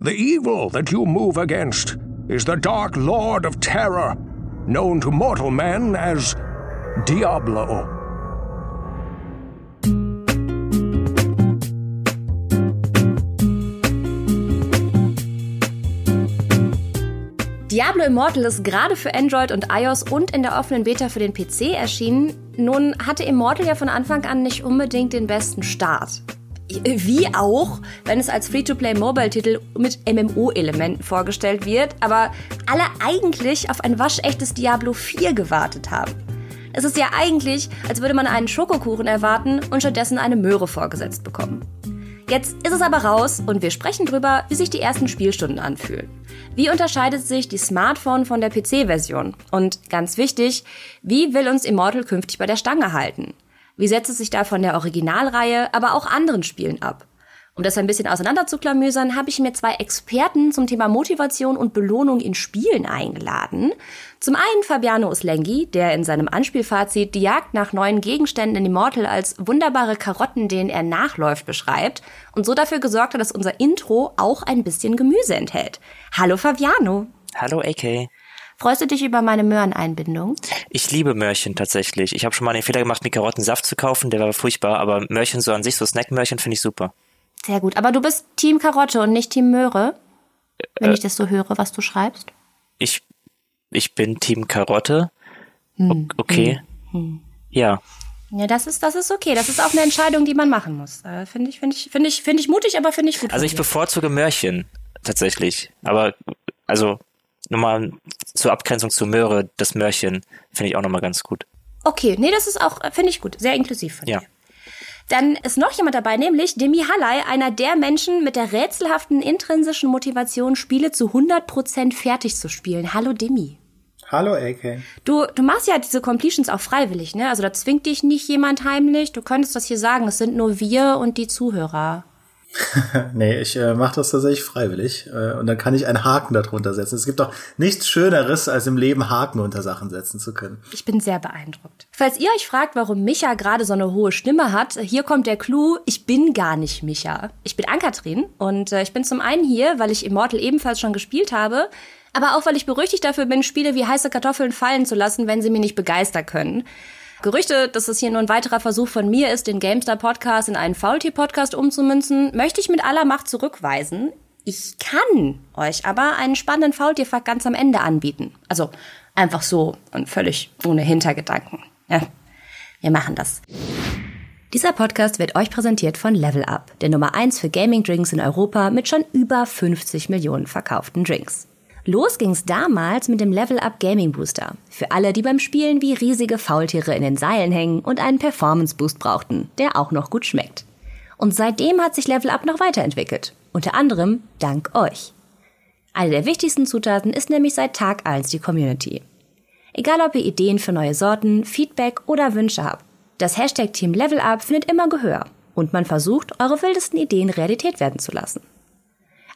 The evil that you move against is the Dark Lord of Terror, known to mortal men as Diablo. Diablo Immortal ist gerade für Android und iOS und in der offenen Beta für den PC erschienen. Nun hatte Immortal ja von Anfang an nicht unbedingt den besten Start. Wie auch, wenn es als Free-to-Play-Mobile-Titel mit MMO-Elementen vorgestellt wird, aber alle eigentlich auf ein waschechtes Diablo 4 gewartet haben. Es ist ja eigentlich, als würde man einen Schokokuchen erwarten und stattdessen eine Möhre vorgesetzt bekommen. Jetzt ist es aber raus und wir sprechen drüber, wie sich die ersten Spielstunden anfühlen. Wie unterscheidet sich die Smartphone von der PC-Version? Und ganz wichtig, wie will uns Immortal künftig bei der Stange halten? Wie setzt es sich da von der Originalreihe, aber auch anderen Spielen ab? Um das ein bisschen auseinanderzuklamüsern, habe ich mir zwei Experten zum Thema Motivation und Belohnung in Spielen eingeladen. Zum einen Fabiano Uslengi, der in seinem Anspielfazit die Jagd nach neuen Gegenständen in Immortal als wunderbare Karotten, denen er nachläuft, beschreibt und so dafür gesorgt hat, dass unser Intro auch ein bisschen Gemüse enthält. Hallo Fabiano. Hallo AK. Freust du dich über meine Möhreneinbindung? Ich liebe Möhrchen tatsächlich. Ich habe schon mal den Fehler gemacht, mir Karottensaft zu kaufen, der war furchtbar, aber Möhrchen so an sich, so Snackmöhrchen finde ich super. Sehr gut, aber du bist Team Karotte und nicht Team Möhre, wenn äh, ich das so höre, was du schreibst. Ich, ich bin Team Karotte. Hm, okay. Hm, hm. Ja. Ja, das ist, das ist okay. Das ist auch eine Entscheidung, die man machen muss. Äh, finde ich, finde ich, finde ich, finde ich mutig, aber finde ich gut. Also ich bevorzuge Möhrchen tatsächlich. Aber also nochmal zur Abgrenzung zu Möhre, das Mörchen, finde ich auch nochmal ganz gut. Okay, nee, das ist auch, finde ich gut. Sehr inklusiv von ja. dir. Dann ist noch jemand dabei, nämlich Demi Halley, einer der Menschen mit der rätselhaften intrinsischen Motivation, Spiele zu 100% fertig zu spielen. Hallo Demi. Hallo AK. Du, du machst ja diese Completions auch freiwillig, ne? Also da zwingt dich nicht jemand heimlich. Du könntest das hier sagen, es sind nur wir und die Zuhörer. nee, ich äh, mache das tatsächlich freiwillig äh, und dann kann ich einen Haken darunter setzen. Es gibt doch nichts Schöneres, als im Leben Haken unter Sachen setzen zu können. Ich bin sehr beeindruckt. Falls ihr euch fragt, warum Micha gerade so eine hohe Stimme hat, hier kommt der Clou. Ich bin gar nicht Micha. Ich bin Ankatrin und äh, ich bin zum einen hier, weil ich Immortal ebenfalls schon gespielt habe, aber auch weil ich berüchtigt dafür bin, Spiele wie heiße Kartoffeln fallen zu lassen, wenn sie mich nicht begeistern können. Gerüchte, dass es hier nur ein weiterer Versuch von mir ist, den GameStar Podcast in einen Faultier-Podcast umzumünzen, möchte ich mit aller Macht zurückweisen. Ich kann euch aber einen spannenden Faultier-Fakt ganz am Ende anbieten. Also einfach so und völlig ohne Hintergedanken. Ja, wir machen das. Dieser Podcast wird euch präsentiert von Level Up, der Nummer 1 für Gaming Drinks in Europa mit schon über 50 Millionen verkauften Drinks. Los ging's damals mit dem Level Up Gaming Booster. Für alle, die beim Spielen wie riesige Faultiere in den Seilen hängen und einen Performance Boost brauchten, der auch noch gut schmeckt. Und seitdem hat sich Level Up noch weiterentwickelt. Unter anderem dank euch. Eine der wichtigsten Zutaten ist nämlich seit Tag 1 die Community. Egal ob ihr Ideen für neue Sorten, Feedback oder Wünsche habt. Das Hashtag Team Level Up findet immer Gehör und man versucht, eure wildesten Ideen Realität werden zu lassen.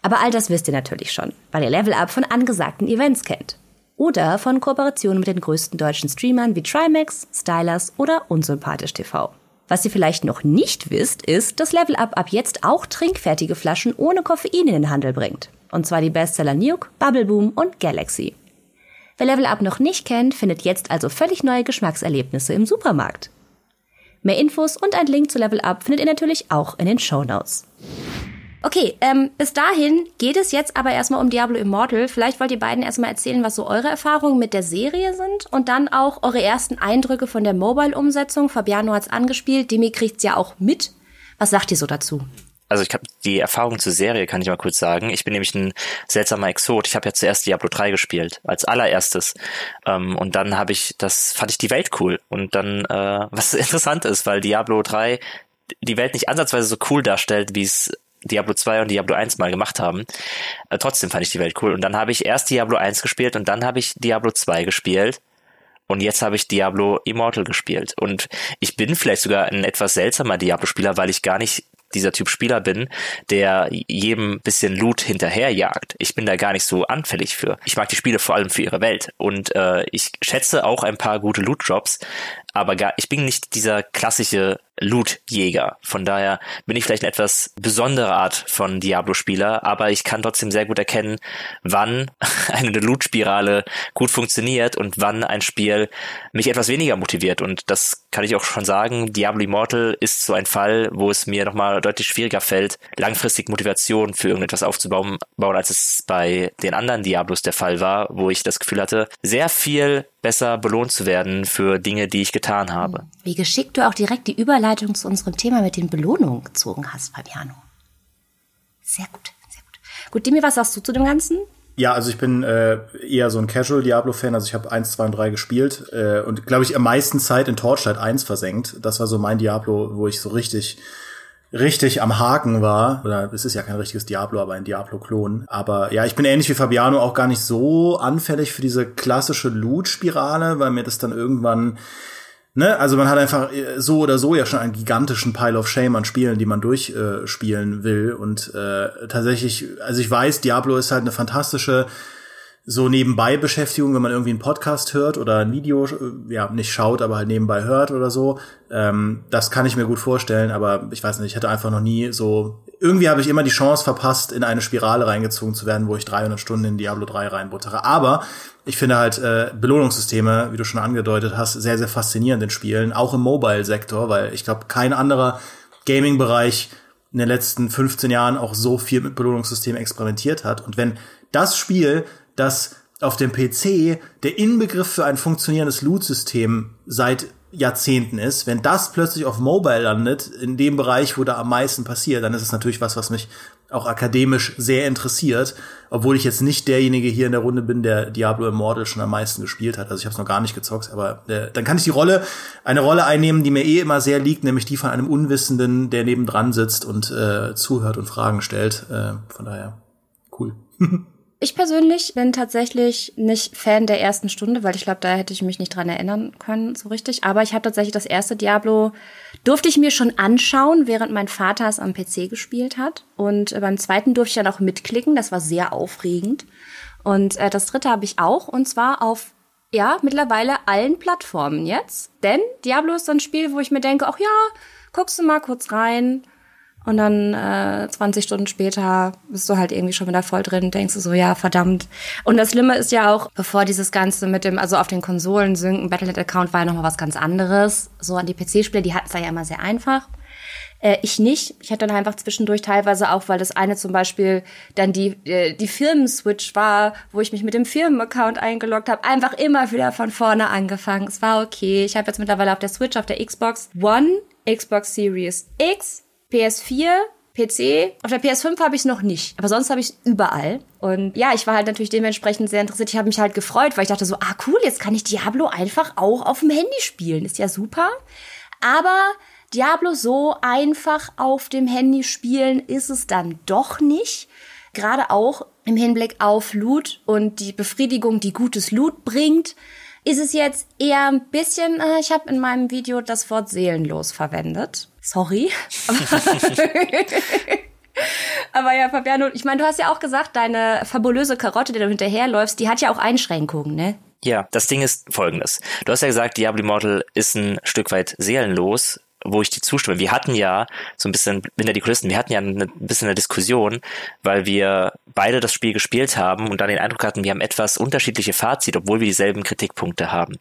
Aber all das wisst ihr natürlich schon, weil ihr Level Up von angesagten Events kennt. Oder von Kooperationen mit den größten deutschen Streamern wie Trimax, Stylers oder Unsympathisch TV. Was ihr vielleicht noch nicht wisst, ist, dass Level Up ab jetzt auch trinkfertige Flaschen ohne Koffein in den Handel bringt. Und zwar die Bestseller Nuke, Bubble Boom und Galaxy. Wer Level Up noch nicht kennt, findet jetzt also völlig neue Geschmackserlebnisse im Supermarkt. Mehr Infos und ein Link zu Level Up findet ihr natürlich auch in den Show Notes. Okay, ähm, bis dahin geht es jetzt aber erstmal um Diablo Immortal. Vielleicht wollt ihr beiden erstmal erzählen, was so eure Erfahrungen mit der Serie sind und dann auch eure ersten Eindrücke von der Mobile-Umsetzung. Fabiano hat's angespielt, Demi kriegt's ja auch mit. Was sagt ihr so dazu? Also ich habe die Erfahrung zur Serie, kann ich mal kurz sagen. Ich bin nämlich ein seltsamer Exot. Ich habe ja zuerst Diablo 3 gespielt, als allererstes. Ähm, und dann habe ich, das fand ich die Welt cool. Und dann, äh, was interessant ist, weil Diablo 3 die Welt nicht ansatzweise so cool darstellt, wie es Diablo 2 und Diablo 1 mal gemacht haben. Äh, trotzdem fand ich die Welt cool. Und dann habe ich erst Diablo 1 gespielt und dann habe ich Diablo 2 gespielt. Und jetzt habe ich Diablo Immortal gespielt. Und ich bin vielleicht sogar ein etwas seltsamer Diablo-Spieler, weil ich gar nicht dieser Typ Spieler bin, der jedem bisschen Loot hinterherjagt. Ich bin da gar nicht so anfällig für. Ich mag die Spiele vor allem für ihre Welt und äh, ich schätze auch ein paar gute Loot-Drops, aber gar, ich bin nicht dieser klassische Loot-Jäger. Von daher bin ich vielleicht eine etwas besondere Art von Diablo-Spieler, aber ich kann trotzdem sehr gut erkennen, wann eine Loot-Spirale gut funktioniert und wann ein Spiel mich etwas weniger motiviert. Und das kann ich auch schon sagen. Diablo Immortal ist so ein Fall, wo es mir nochmal deutlich schwieriger fällt, langfristig Motivation für irgendetwas aufzubauen, als es bei den anderen Diablos der Fall war, wo ich das Gefühl hatte, sehr viel besser belohnt zu werden für Dinge, die ich getan habe. Wie geschickt du auch direkt die Überleitung zu unserem Thema mit den Belohnungen gezogen hast, Fabiano. Sehr gut, sehr gut. Gut, Demi, was sagst du zu dem Ganzen? Ja, also ich bin äh, eher so ein Casual Diablo-Fan. Also ich habe 1, 2 und 3 gespielt äh, und glaube ich am meisten Zeit in Torchlight 1 versenkt. Das war so mein Diablo, wo ich so richtig richtig am Haken war, oder es ist ja kein richtiges Diablo, aber ein Diablo-Klon. Aber ja, ich bin ähnlich wie Fabiano auch gar nicht so anfällig für diese klassische Loot-Spirale, weil mir das dann irgendwann Ne, also man hat einfach äh, so oder so ja schon einen gigantischen Pile of Shame an Spielen, die man durchspielen äh, will. Und äh, tatsächlich, also ich weiß, Diablo ist halt eine fantastische so nebenbei Beschäftigung, wenn man irgendwie einen Podcast hört oder ein Video, äh, ja, nicht schaut, aber halt nebenbei hört oder so. Ähm, das kann ich mir gut vorstellen, aber ich weiß nicht, ich hätte einfach noch nie so, irgendwie habe ich immer die Chance verpasst, in eine Spirale reingezogen zu werden, wo ich 300 Stunden in Diablo 3 reinbuttere. Aber ich finde halt äh, Belohnungssysteme, wie du schon angedeutet hast, sehr, sehr faszinierend in Spielen, auch im Mobile-Sektor, weil ich glaube, kein anderer Gaming-Bereich in den letzten 15 Jahren auch so viel mit Belohnungssystemen experimentiert hat. Und wenn das Spiel dass auf dem PC der Inbegriff für ein funktionierendes Loot-System seit Jahrzehnten ist. Wenn das plötzlich auf Mobile landet, in dem Bereich, wo da am meisten passiert, dann ist es natürlich was, was mich auch akademisch sehr interessiert, obwohl ich jetzt nicht derjenige hier in der Runde bin, der Diablo Immortal schon am meisten gespielt hat. Also ich habe es noch gar nicht gezockt, aber äh, dann kann ich die Rolle, eine Rolle einnehmen, die mir eh immer sehr liegt, nämlich die von einem Unwissenden, der nebendran sitzt und äh, zuhört und Fragen stellt. Äh, von daher cool. Ich persönlich bin tatsächlich nicht Fan der ersten Stunde, weil ich glaube, da hätte ich mich nicht dran erinnern können so richtig. Aber ich habe tatsächlich das erste Diablo, durfte ich mir schon anschauen, während mein Vater es am PC gespielt hat. Und beim zweiten durfte ich dann auch mitklicken. Das war sehr aufregend. Und äh, das dritte habe ich auch, und zwar auf ja, mittlerweile allen Plattformen jetzt. Denn Diablo ist so ein Spiel, wo ich mir denke, ach ja, guckst du mal kurz rein, und dann äh, 20 Stunden später bist du halt irgendwie schon wieder voll drin, denkst du so, ja, verdammt. Und das Schlimme ist ja auch, bevor dieses Ganze mit dem, also auf den Konsolen synken, Battle.net-Account war ja nochmal was ganz anderes. So an die PC-Spiele, die hatten es ja immer sehr einfach. Äh, ich nicht. Ich hatte dann einfach zwischendurch teilweise auch, weil das eine zum Beispiel dann die, äh, die Firmen-Switch war, wo ich mich mit dem Firmen-Account eingeloggt habe, einfach immer wieder von vorne angefangen. Es war okay. Ich habe jetzt mittlerweile auf der Switch, auf der Xbox One, Xbox Series X, PS4, PC. Auf der PS5 habe ich es noch nicht, aber sonst habe ich es überall. Und ja, ich war halt natürlich dementsprechend sehr interessiert. Ich habe mich halt gefreut, weil ich dachte so, ah cool, jetzt kann ich Diablo einfach auch auf dem Handy spielen. Ist ja super. Aber Diablo so einfach auf dem Handy spielen ist es dann doch nicht. Gerade auch im Hinblick auf Loot und die Befriedigung, die gutes Loot bringt, ist es jetzt eher ein bisschen, äh, ich habe in meinem Video das Wort seelenlos verwendet. Sorry. Aber ja, Fabiano, ich meine, du hast ja auch gesagt, deine fabulöse Karotte, die du hinterherläufst, die hat ja auch Einschränkungen, ne? Ja, das Ding ist folgendes. Du hast ja gesagt, Diablo Immortal ist ein Stück weit seelenlos wo ich die zustimme. Wir hatten ja so ein bisschen hinter die Kulissen, wir hatten ja ein bisschen eine Diskussion, weil wir beide das Spiel gespielt haben und dann den Eindruck hatten, wir haben etwas unterschiedliche Fazit, obwohl wir dieselben Kritikpunkte haben.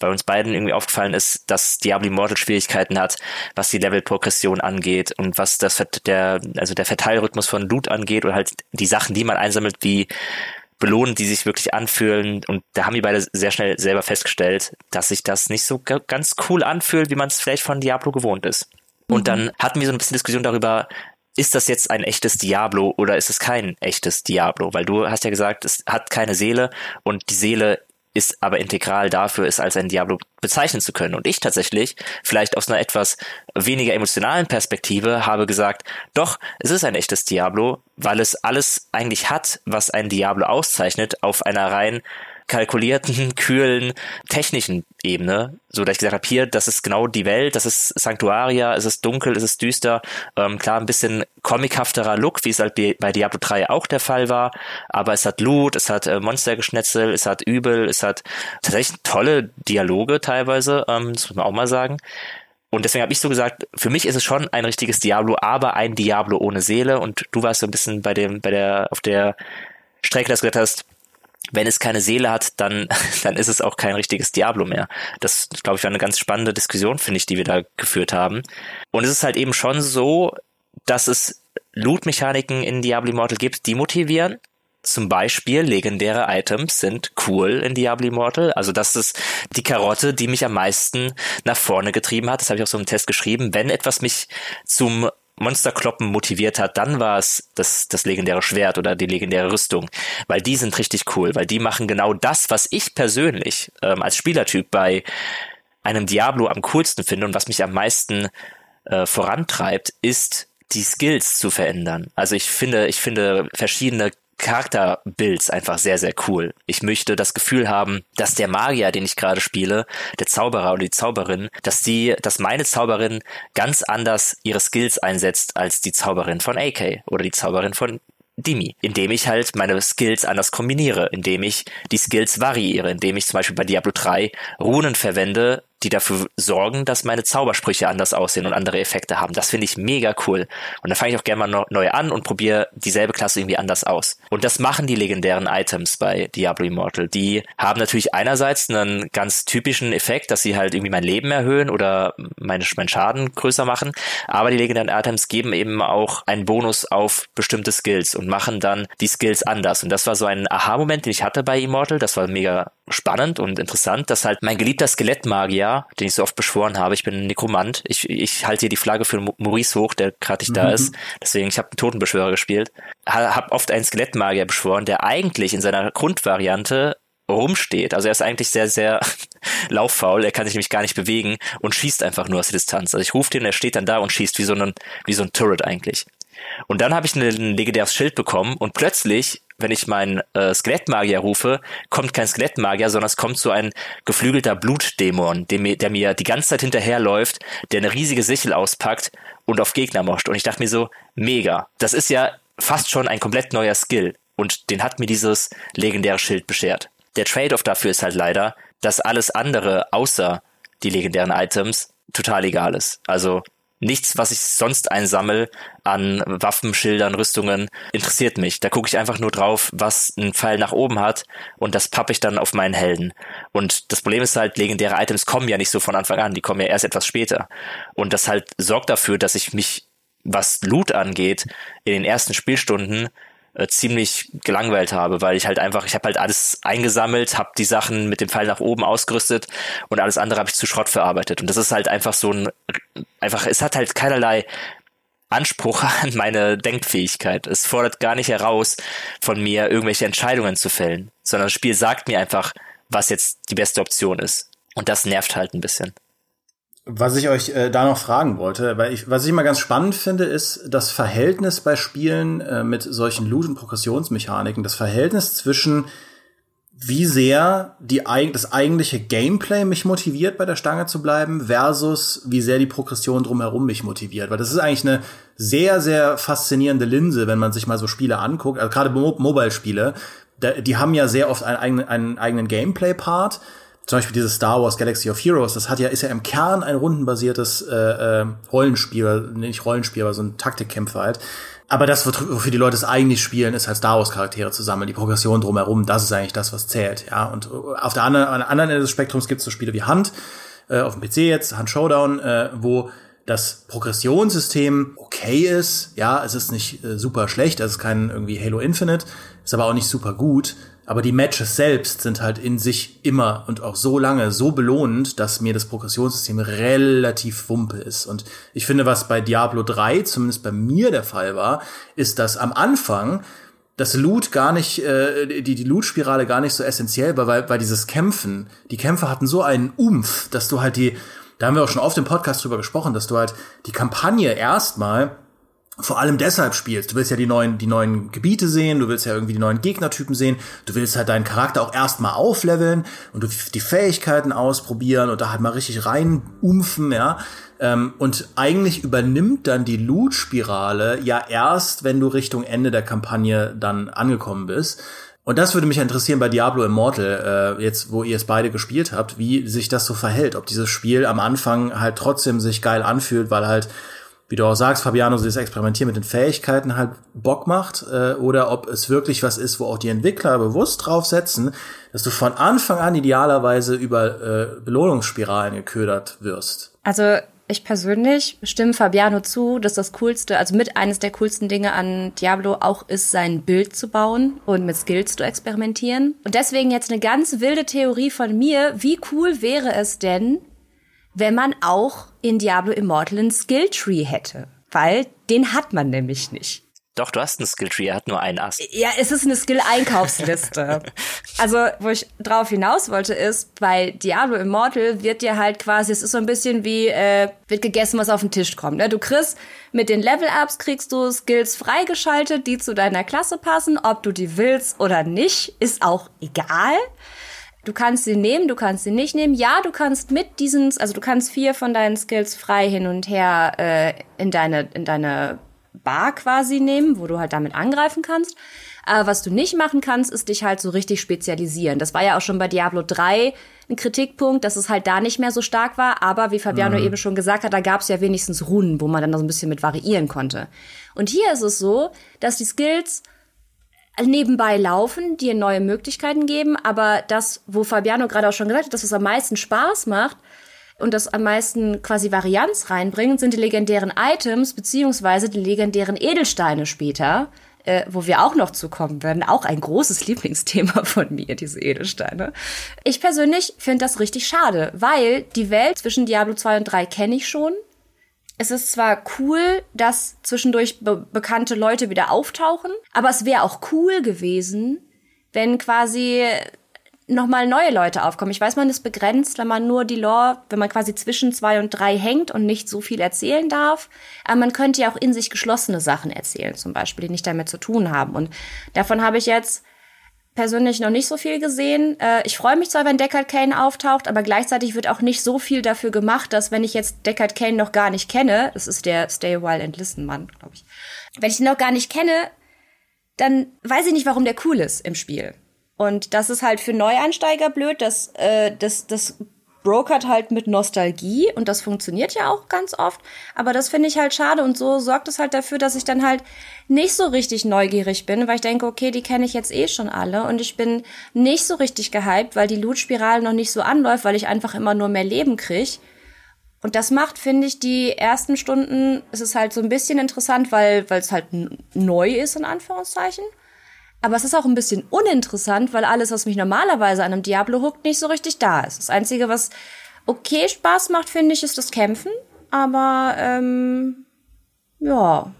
Weil uns beiden irgendwie aufgefallen ist, dass Diablo Immortal Schwierigkeiten hat, was die Level-Progression angeht und was das der, also der Verteilrhythmus von Loot angeht oder halt die Sachen, die man einsammelt, wie belohnen, die sich wirklich anfühlen. Und da haben wir beide sehr schnell selber festgestellt, dass sich das nicht so ganz cool anfühlt, wie man es vielleicht von Diablo gewohnt ist. Und mhm. dann hatten wir so ein bisschen Diskussion darüber, ist das jetzt ein echtes Diablo oder ist es kein echtes Diablo? Weil du hast ja gesagt, es hat keine Seele und die Seele ist aber integral dafür, es als ein Diablo bezeichnen zu können. Und ich tatsächlich, vielleicht aus einer etwas weniger emotionalen Perspektive, habe gesagt, doch, es ist ein echtes Diablo, weil es alles eigentlich hat, was ein Diablo auszeichnet, auf einer rein kalkulierten, kühlen, technischen Ebene, so dass ich gesagt habe, hier, das ist genau die Welt, das ist Sanctuaria, es ist dunkel, es ist düster, ähm, klar ein bisschen comichafterer Look, wie es halt bei Diablo 3 auch der Fall war, aber es hat Loot, es hat äh, Monstergeschnetzel, es hat Übel, es hat tatsächlich tolle Dialoge teilweise, ähm, das muss man auch mal sagen. Und deswegen habe ich so gesagt, für mich ist es schon ein richtiges Diablo, aber ein Diablo ohne Seele. Und du warst so ein bisschen bei dem, bei der, auf der Strecke, dass du gesagt hast, wenn es keine Seele hat, dann, dann ist es auch kein richtiges Diablo mehr. Das, glaube ich, war eine ganz spannende Diskussion, finde ich, die wir da geführt haben. Und es ist halt eben schon so, dass es Loot-Mechaniken in Diablo Immortal gibt, die motivieren. Zum Beispiel legendäre Items sind cool in Diablo Immortal. Also das ist die Karotte, die mich am meisten nach vorne getrieben hat. Das habe ich auch so im Test geschrieben. Wenn etwas mich zum Monsterkloppen motiviert hat, dann war es das, das legendäre Schwert oder die legendäre Rüstung, weil die sind richtig cool, weil die machen genau das, was ich persönlich ähm, als Spielertyp bei einem Diablo am coolsten finde und was mich am meisten äh, vorantreibt, ist die Skills zu verändern. Also ich finde, ich finde verschiedene Charakterbuilds einfach sehr, sehr cool. Ich möchte das Gefühl haben, dass der Magier, den ich gerade spiele, der Zauberer oder die Zauberin, dass die, dass meine Zauberin ganz anders ihre Skills einsetzt als die Zauberin von AK oder die Zauberin von Dimi, indem ich halt meine Skills anders kombiniere, indem ich die Skills variiere, indem ich zum Beispiel bei Diablo 3 Runen verwende, die dafür sorgen, dass meine Zaubersprüche anders aussehen und andere Effekte haben. Das finde ich mega cool. Und da fange ich auch gerne mal neu an und probiere dieselbe Klasse irgendwie anders aus. Und das machen die legendären Items bei Diablo Immortal. Die haben natürlich einerseits einen ganz typischen Effekt, dass sie halt irgendwie mein Leben erhöhen oder meine, meinen Schaden größer machen. Aber die legendären Items geben eben auch einen Bonus auf bestimmte Skills und machen dann die Skills anders. Und das war so ein Aha-Moment, den ich hatte bei Immortal. Das war mega spannend und interessant, dass halt mein geliebter Skelettmagier, den ich so oft beschworen habe, ich bin ein Nekromant, ich, ich halte hier die Flagge für Maurice hoch, der gerade nicht mhm. da ist, deswegen, ich habe einen Totenbeschwörer gespielt, habe oft einen Skelettmagier beschworen, der eigentlich in seiner Grundvariante rumsteht. Also er ist eigentlich sehr, sehr lauffaul, er kann sich nämlich gar nicht bewegen und schießt einfach nur aus der Distanz. Also ich rufe den, er steht dann da und schießt wie so ein, wie so ein Turret eigentlich. Und dann habe ich ein legendäres Schild bekommen und plötzlich wenn ich meinen äh, Skelettmagier rufe, kommt kein Skelettmagier, sondern es kommt so ein geflügelter Blutdämon, der mir, der mir die ganze Zeit hinterherläuft, der eine riesige Sichel auspackt und auf Gegner moscht. Und ich dachte mir so, mega. Das ist ja fast schon ein komplett neuer Skill. Und den hat mir dieses legendäre Schild beschert. Der Trade-off dafür ist halt leider, dass alles andere außer die legendären Items total egal ist. Also nichts, was ich sonst einsammel an Waffen, Schildern, Rüstungen, interessiert mich. Da gucke ich einfach nur drauf, was ein Pfeil nach oben hat und das pappe ich dann auf meinen Helden. Und das Problem ist halt, legendäre Items kommen ja nicht so von Anfang an, die kommen ja erst etwas später. Und das halt sorgt dafür, dass ich mich, was Loot angeht, in den ersten Spielstunden äh, ziemlich gelangweilt habe, weil ich halt einfach, ich habe halt alles eingesammelt, habe die Sachen mit dem Pfeil nach oben ausgerüstet und alles andere habe ich zu Schrott verarbeitet. Und das ist halt einfach so ein, einfach, es hat halt keinerlei Anspruch an meine Denkfähigkeit. Es fordert gar nicht heraus von mir, irgendwelche Entscheidungen zu fällen, sondern das Spiel sagt mir einfach, was jetzt die beste Option ist. Und das nervt halt ein bisschen. Was ich euch äh, da noch fragen wollte, weil ich, was ich immer ganz spannend finde, ist das Verhältnis bei Spielen äh, mit solchen Loot- und Progressionsmechaniken, das Verhältnis zwischen wie sehr die, das eigentliche Gameplay mich motiviert, bei der Stange zu bleiben, versus wie sehr die Progression drumherum mich motiviert. Weil das ist eigentlich eine sehr, sehr faszinierende Linse, wenn man sich mal so Spiele anguckt, also gerade Mo Mobile-Spiele, die haben ja sehr oft einen eigenen, einen eigenen Gameplay-Part, zum Beispiel dieses Star Wars Galaxy of Heroes, das hat ja, ist ja im Kern ein rundenbasiertes äh, äh, Rollenspiel, nicht Rollenspiel, aber so ein Taktikkämpfer halt. Aber das, wofür die Leute es eigentlich spielen, ist halt Star Wars Charaktere zu sammeln. Die Progression drumherum, das ist eigentlich das, was zählt. Ja, und auf der anderen, an der anderen Ende des Spektrums gibt es so Spiele wie Hand, äh, auf dem PC jetzt, Hand Showdown, äh, wo das Progressionssystem okay ist. Ja, es ist nicht äh, super schlecht, es ist kein irgendwie Halo Infinite, ist aber auch nicht super gut. Aber die Matches selbst sind halt in sich immer und auch so lange so belohnend, dass mir das Progressionssystem relativ wumpe ist. Und ich finde, was bei Diablo 3 zumindest bei mir der Fall war, ist, dass am Anfang das Loot gar nicht, äh, die, die Loot-Spirale gar nicht so essentiell war, weil, weil dieses Kämpfen, die Kämpfe hatten so einen Umf, dass du halt die, da haben wir auch schon oft im Podcast drüber gesprochen, dass du halt die Kampagne erstmal vor allem deshalb spielst. Du willst ja die neuen, die neuen Gebiete sehen, du willst ja irgendwie die neuen Gegnertypen sehen, du willst halt deinen Charakter auch erstmal aufleveln und du die Fähigkeiten ausprobieren und da halt mal richtig rein umfen, ja. Ähm, und eigentlich übernimmt dann die Loot-Spirale ja erst, wenn du Richtung Ende der Kampagne dann angekommen bist. Und das würde mich interessieren bei Diablo Immortal, äh, jetzt wo ihr es beide gespielt habt, wie sich das so verhält. Ob dieses Spiel am Anfang halt trotzdem sich geil anfühlt, weil halt wie du auch sagst, Fabiano, so das Experimentieren mit den Fähigkeiten halt Bock macht, äh, oder ob es wirklich was ist, wo auch die Entwickler bewusst drauf setzen, dass du von Anfang an idealerweise über äh, Belohnungsspiralen geködert wirst. Also ich persönlich stimme Fabiano zu, dass das coolste, also mit eines der coolsten Dinge an Diablo auch ist, sein Bild zu bauen und mit Skills zu experimentieren. Und deswegen jetzt eine ganz wilde Theorie von mir. Wie cool wäre es denn, wenn man auch in Diablo Immortal einen Skilltree hätte. Weil den hat man nämlich nicht. Doch, du hast einen Skilltree, er hat nur einen Ast. Ja, es ist eine Skill-Einkaufsliste. also, wo ich drauf hinaus wollte, ist, bei Diablo Immortal wird dir halt quasi, es ist so ein bisschen wie, äh, wird gegessen, was auf den Tisch kommt. Ne? Du kriegst mit den Level-Ups kriegst du Skills freigeschaltet, die zu deiner Klasse passen. Ob du die willst oder nicht, ist auch egal. Du kannst sie nehmen, du kannst sie nicht nehmen. Ja, du kannst mit diesen, also du kannst vier von deinen Skills frei hin und her äh, in deine in deine Bar quasi nehmen, wo du halt damit angreifen kannst. Aber was du nicht machen kannst, ist dich halt so richtig spezialisieren. Das war ja auch schon bei Diablo 3 ein Kritikpunkt, dass es halt da nicht mehr so stark war. Aber wie Fabiano mhm. eben schon gesagt hat, da gab es ja wenigstens Runen, wo man dann so ein bisschen mit variieren konnte. Und hier ist es so, dass die Skills nebenbei laufen, dir neue Möglichkeiten geben, aber das, wo Fabiano gerade auch schon gesagt hat, dass es am meisten Spaß macht und das am meisten quasi Varianz reinbringt, sind die legendären Items beziehungsweise die legendären Edelsteine später, äh, wo wir auch noch zukommen werden. Auch ein großes Lieblingsthema von mir, diese Edelsteine. Ich persönlich finde das richtig schade, weil die Welt zwischen Diablo 2 und 3 kenne ich schon es ist zwar cool, dass zwischendurch be bekannte Leute wieder auftauchen, aber es wäre auch cool gewesen, wenn quasi nochmal neue Leute aufkommen. Ich weiß, man ist begrenzt, wenn man nur die Lore, wenn man quasi zwischen zwei und drei hängt und nicht so viel erzählen darf. Aber man könnte ja auch in sich geschlossene Sachen erzählen, zum Beispiel, die nicht damit zu tun haben. Und davon habe ich jetzt persönlich noch nicht so viel gesehen. Äh, ich freue mich zwar, wenn Deckard Kane auftaucht, aber gleichzeitig wird auch nicht so viel dafür gemacht, dass wenn ich jetzt Deckard Kane noch gar nicht kenne, das ist der Stay While and Listen Mann, glaube ich. Wenn ich ihn noch gar nicht kenne, dann weiß ich nicht, warum der cool ist im Spiel. Und das ist halt für Neueinsteiger blöd, dass äh, das, das brokert halt mit Nostalgie und das funktioniert ja auch ganz oft. Aber das finde ich halt schade und so sorgt es halt dafür, dass ich dann halt nicht so richtig neugierig bin, weil ich denke, okay, die kenne ich jetzt eh schon alle und ich bin nicht so richtig gehypt, weil die Loot-Spirale noch nicht so anläuft, weil ich einfach immer nur mehr Leben krieg. Und das macht, finde ich, die ersten Stunden, es ist halt so ein bisschen interessant, weil weil es halt neu ist, in Anführungszeichen. Aber es ist auch ein bisschen uninteressant, weil alles, was mich normalerweise an einem Diablo huckt, nicht so richtig da ist. Das Einzige, was okay Spaß macht, finde ich, ist das Kämpfen. Aber ähm, ja,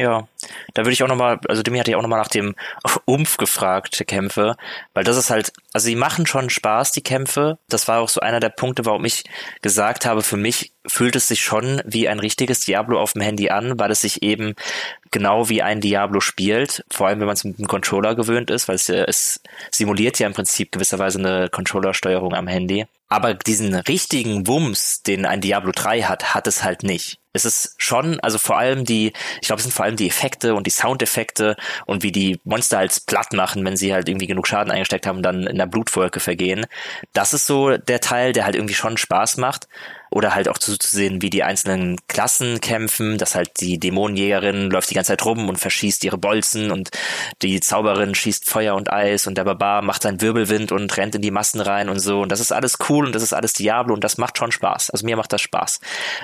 ja, da würde ich auch nochmal, also Demi hatte ja auch nochmal nach dem Umf gefragt, Kämpfe, weil das ist halt, also die machen schon Spaß, die Kämpfe. Das war auch so einer der Punkte, warum ich gesagt habe, für mich fühlt es sich schon wie ein richtiges Diablo auf dem Handy an, weil es sich eben genau wie ein Diablo spielt, vor allem wenn man es mit einem Controller gewöhnt ist, weil es, es simuliert ja im Prinzip gewisserweise eine Controllersteuerung am Handy. Aber diesen richtigen Wumms, den ein Diablo 3 hat, hat es halt nicht es ist schon, also vor allem die, ich glaube, es sind vor allem die Effekte und die Soundeffekte und wie die Monster halt platt machen, wenn sie halt irgendwie genug Schaden eingesteckt haben und dann in der Blutwolke vergehen. Das ist so der Teil, der halt irgendwie schon Spaß macht oder halt auch zu, sehen, wie die einzelnen Klassen kämpfen, dass halt die Dämonenjägerin läuft die ganze Zeit rum und verschießt ihre Bolzen und die Zauberin schießt Feuer und Eis und der Barbar macht seinen Wirbelwind und rennt in die Massen rein und so und das ist alles cool und das ist alles Diablo und das macht schon Spaß. Also mir macht das Spaß.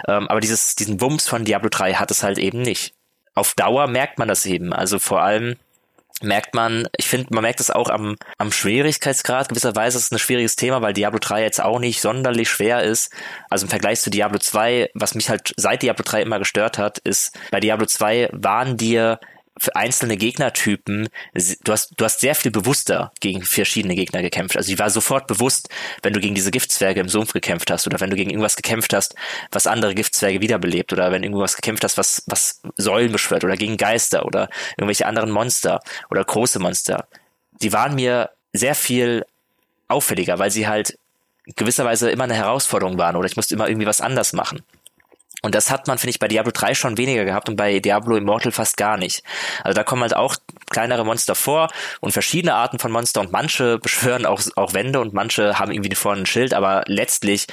Ähm, aber dieses, diesen Wumms von Diablo 3 hat es halt eben nicht. Auf Dauer merkt man das eben. Also vor allem merkt man, ich finde, man merkt es auch am, am Schwierigkeitsgrad. Gewisserweise ist es ein schwieriges Thema, weil Diablo 3 jetzt auch nicht sonderlich schwer ist. Also im Vergleich zu Diablo 2, was mich halt seit Diablo 3 immer gestört hat, ist, bei Diablo 2 waren dir einzelne Gegnertypen, du hast, du hast sehr viel bewusster gegen verschiedene Gegner gekämpft. Also die war sofort bewusst, wenn du gegen diese Giftzwerge im Sumpf gekämpft hast oder wenn du gegen irgendwas gekämpft hast, was andere Giftzwerge wiederbelebt oder wenn irgendwas gekämpft hast, was, was Säulen beschwört oder gegen Geister oder irgendwelche anderen Monster oder große Monster. Die waren mir sehr viel auffälliger, weil sie halt gewisserweise immer eine Herausforderung waren oder ich musste immer irgendwie was anders machen. Und das hat man, finde ich, bei Diablo 3 schon weniger gehabt und bei Diablo Immortal fast gar nicht. Also da kommen halt auch kleinere Monster vor und verschiedene Arten von Monster und manche beschwören auch, auch Wände und manche haben irgendwie vorne ein Schild, aber letztlich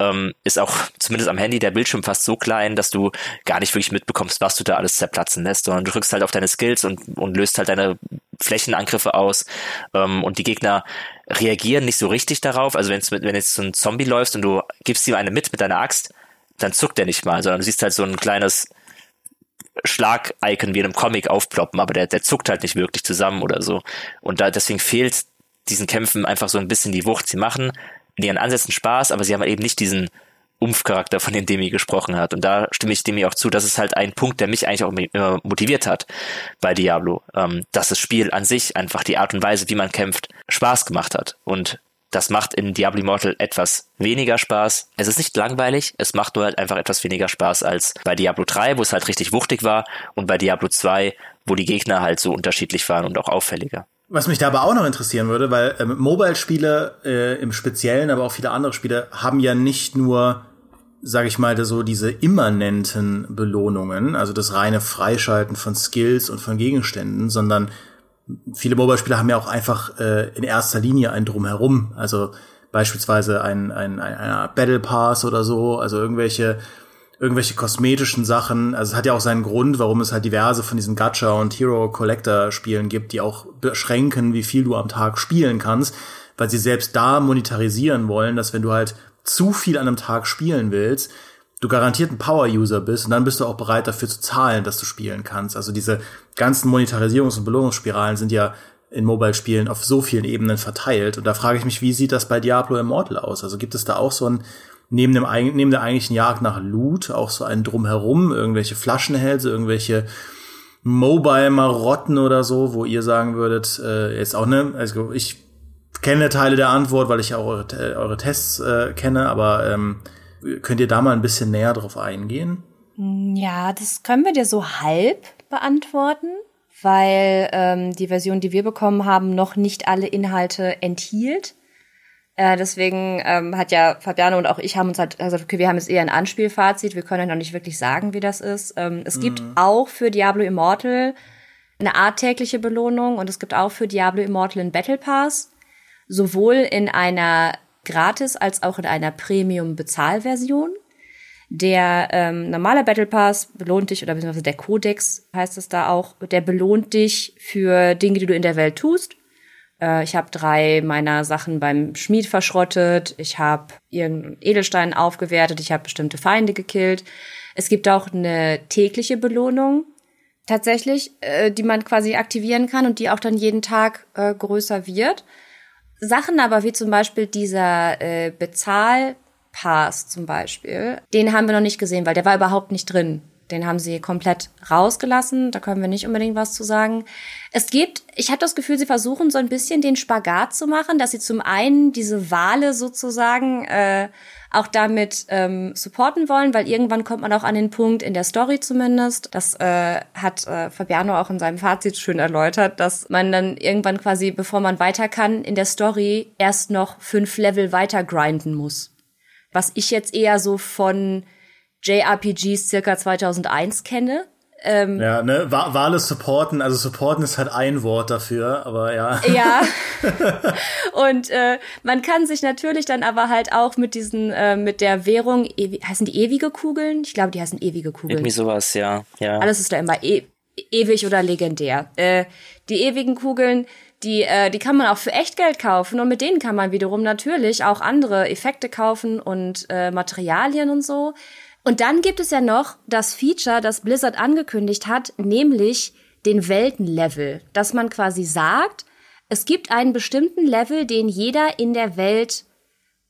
ähm, ist auch zumindest am Handy der Bildschirm fast so klein, dass du gar nicht wirklich mitbekommst, was du da alles zerplatzen lässt, sondern du drückst halt auf deine Skills und, und löst halt deine Flächenangriffe aus ähm, und die Gegner reagieren nicht so richtig darauf. Also wenn's mit, wenn jetzt so ein Zombie läufst und du gibst ihm eine mit mit deiner Axt, dann zuckt er nicht mal, sondern du siehst halt so ein kleines Schlag-Icon wie in einem Comic aufploppen, aber der, der zuckt halt nicht wirklich zusammen oder so. Und da deswegen fehlt diesen Kämpfen einfach so ein bisschen die Wucht. Sie machen in ihren Ansätzen Spaß, aber sie haben eben nicht diesen Umf-Charakter, von dem Demi gesprochen hat. Und da stimme ich Demi auch zu. Das ist halt ein Punkt, der mich eigentlich auch immer motiviert hat bei Diablo. Ähm, dass das Spiel an sich einfach die Art und Weise, wie man kämpft, Spaß gemacht hat. Und das macht in Diablo Immortal etwas weniger Spaß. Es ist nicht langweilig, es macht nur halt einfach etwas weniger Spaß als bei Diablo 3, wo es halt richtig wuchtig war, und bei Diablo 2, wo die Gegner halt so unterschiedlich waren und auch auffälliger. Was mich da aber auch noch interessieren würde, weil ähm, Mobile-Spiele äh, im Speziellen, aber auch viele andere Spiele haben ja nicht nur, sage ich mal, so diese immanenten Belohnungen, also das reine Freischalten von Skills und von Gegenständen, sondern viele Mobile-Spiele haben ja auch einfach äh, in erster Linie ein Drumherum. Also beispielsweise ein, ein, ein, ein Battle Pass oder so, also irgendwelche irgendwelche kosmetischen Sachen. Also es hat ja auch seinen Grund, warum es halt diverse von diesen Gacha und Hero Collector Spielen gibt, die auch beschränken, wie viel du am Tag spielen kannst, weil sie selbst da monetarisieren wollen, dass wenn du halt zu viel an einem Tag spielen willst, du garantiert ein Power-User bist und dann bist du auch bereit dafür zu zahlen, dass du spielen kannst. Also diese ganzen Monetarisierungs- und Belohnungsspiralen sind ja in Mobile-Spielen auf so vielen Ebenen verteilt. Und da frage ich mich, wie sieht das bei Diablo Immortal aus? Also gibt es da auch so ein, neben dem, neben der eigentlichen Jagd nach Loot, auch so ein Drumherum, irgendwelche Flaschenhälse, irgendwelche Mobile-Marotten oder so, wo ihr sagen würdet, äh, jetzt auch, ne, also ich kenne Teile der Antwort, weil ich ja auch eure, eure Tests äh, kenne, aber ähm, Könnt ihr da mal ein bisschen näher drauf eingehen? Ja, das können wir dir so halb beantworten, weil ähm, die Version, die wir bekommen haben, noch nicht alle Inhalte enthielt. Äh, deswegen ähm, hat ja Fabiano und auch ich haben uns halt gesagt, okay, wir haben jetzt eher ein Anspielfazit, wir können ja noch nicht wirklich sagen, wie das ist. Ähm, es mhm. gibt auch für Diablo Immortal eine Art tägliche Belohnung und es gibt auch für Diablo Immortal einen Battle Pass, sowohl in einer gratis als auch in einer Premium-Bezahlversion. Der ähm, normale Battle Pass belohnt dich, oder beziehungsweise der Codex heißt es da auch, der belohnt dich für Dinge, die du in der Welt tust. Äh, ich habe drei meiner Sachen beim Schmied verschrottet, ich habe irgendeinen Edelstein aufgewertet, ich habe bestimmte Feinde gekillt. Es gibt auch eine tägliche Belohnung, tatsächlich, äh, die man quasi aktivieren kann und die auch dann jeden Tag äh, größer wird. Sachen aber wie zum Beispiel dieser äh, Bezahlpass zum Beispiel, den haben wir noch nicht gesehen, weil der war überhaupt nicht drin. Den haben sie komplett rausgelassen. Da können wir nicht unbedingt was zu sagen. Es gibt, ich habe das Gefühl, sie versuchen so ein bisschen den Spagat zu machen, dass sie zum einen diese Wale sozusagen äh, auch damit ähm, supporten wollen, weil irgendwann kommt man auch an den Punkt, in der Story zumindest, das äh, hat äh, Fabiano auch in seinem Fazit schön erläutert, dass man dann irgendwann quasi, bevor man weiter kann, in der Story erst noch fünf Level weiter grinden muss. Was ich jetzt eher so von JRPGs circa 2001 kenne, ähm, ja, ne, Wale supporten, also supporten ist halt ein Wort dafür, aber ja. Ja. Und äh, man kann sich natürlich dann aber halt auch mit diesen, äh, mit der Währung, heißen die ewige Kugeln? Ich glaube, die heißen ewige Kugeln. Irgendwie sowas, ja. ja. Alles ist da immer e ewig oder legendär. Äh, die ewigen Kugeln, die, äh, die kann man auch für Echtgeld kaufen und mit denen kann man wiederum natürlich auch andere Effekte kaufen und äh, Materialien und so. Und dann gibt es ja noch das Feature, das Blizzard angekündigt hat, nämlich den Weltenlevel, dass man quasi sagt, es gibt einen bestimmten Level, den jeder in der Welt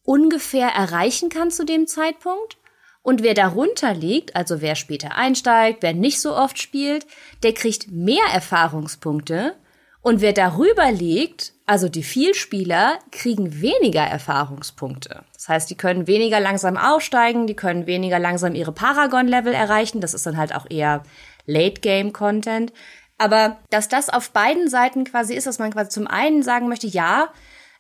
ungefähr erreichen kann zu dem Zeitpunkt. Und wer darunter liegt, also wer später einsteigt, wer nicht so oft spielt, der kriegt mehr Erfahrungspunkte. Und wer darüber liegt, also die Vielspieler, kriegen weniger Erfahrungspunkte. Das heißt, die können weniger langsam aufsteigen, die können weniger langsam ihre Paragon-Level erreichen. Das ist dann halt auch eher Late-Game-Content. Aber dass das auf beiden Seiten quasi ist, dass man quasi zum einen sagen möchte, ja,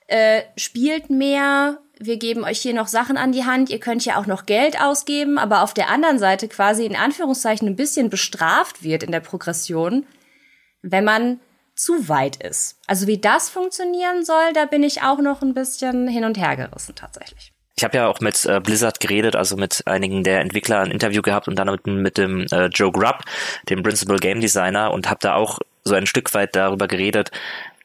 äh, spielt mehr, wir geben euch hier noch Sachen an die Hand, ihr könnt ja auch noch Geld ausgeben, aber auf der anderen Seite quasi in Anführungszeichen ein bisschen bestraft wird in der Progression, wenn man zu weit ist. Also wie das funktionieren soll, da bin ich auch noch ein bisschen hin und her gerissen tatsächlich. Ich habe ja auch mit äh, Blizzard geredet, also mit einigen der Entwickler ein Interview gehabt und dann mit, mit dem äh, Joe Grubb, dem Principal Game Designer, und habe da auch so ein Stück weit darüber geredet,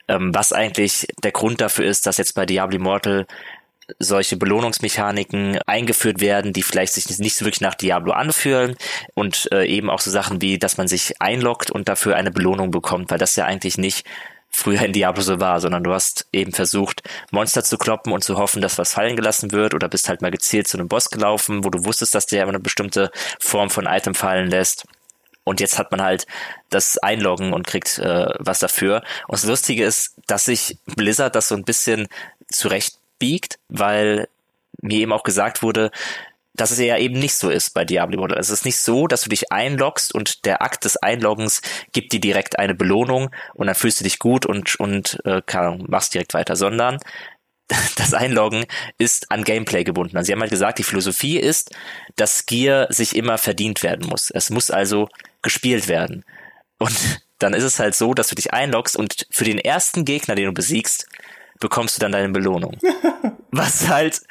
ähm, was eigentlich der Grund dafür ist, dass jetzt bei Diablo Immortal solche Belohnungsmechaniken eingeführt werden, die vielleicht sich nicht so wirklich nach Diablo anfühlen und äh, eben auch so Sachen wie, dass man sich einloggt und dafür eine Belohnung bekommt, weil das ja eigentlich nicht früher in Diablo so war, sondern du hast eben versucht, Monster zu kloppen und zu hoffen, dass was fallen gelassen wird oder bist halt mal gezielt zu einem Boss gelaufen, wo du wusstest, dass der eine bestimmte Form von Item fallen lässt. Und jetzt hat man halt das Einloggen und kriegt äh, was dafür. Und das Lustige ist, dass sich Blizzard das so ein bisschen zurecht biegt, weil mir eben auch gesagt wurde, dass es ja eben nicht so ist bei Diablo Immortal. Es ist nicht so, dass du dich einloggst und der Akt des Einloggens gibt dir direkt eine Belohnung und dann fühlst du dich gut und, und äh, kann, machst direkt weiter, sondern das Einloggen ist an Gameplay gebunden. Also sie haben halt gesagt, die Philosophie ist, dass Gear sich immer verdient werden muss. Es muss also gespielt werden. Und dann ist es halt so, dass du dich einloggst und für den ersten Gegner, den du besiegst, bekommst du dann deine Belohnung. Was halt,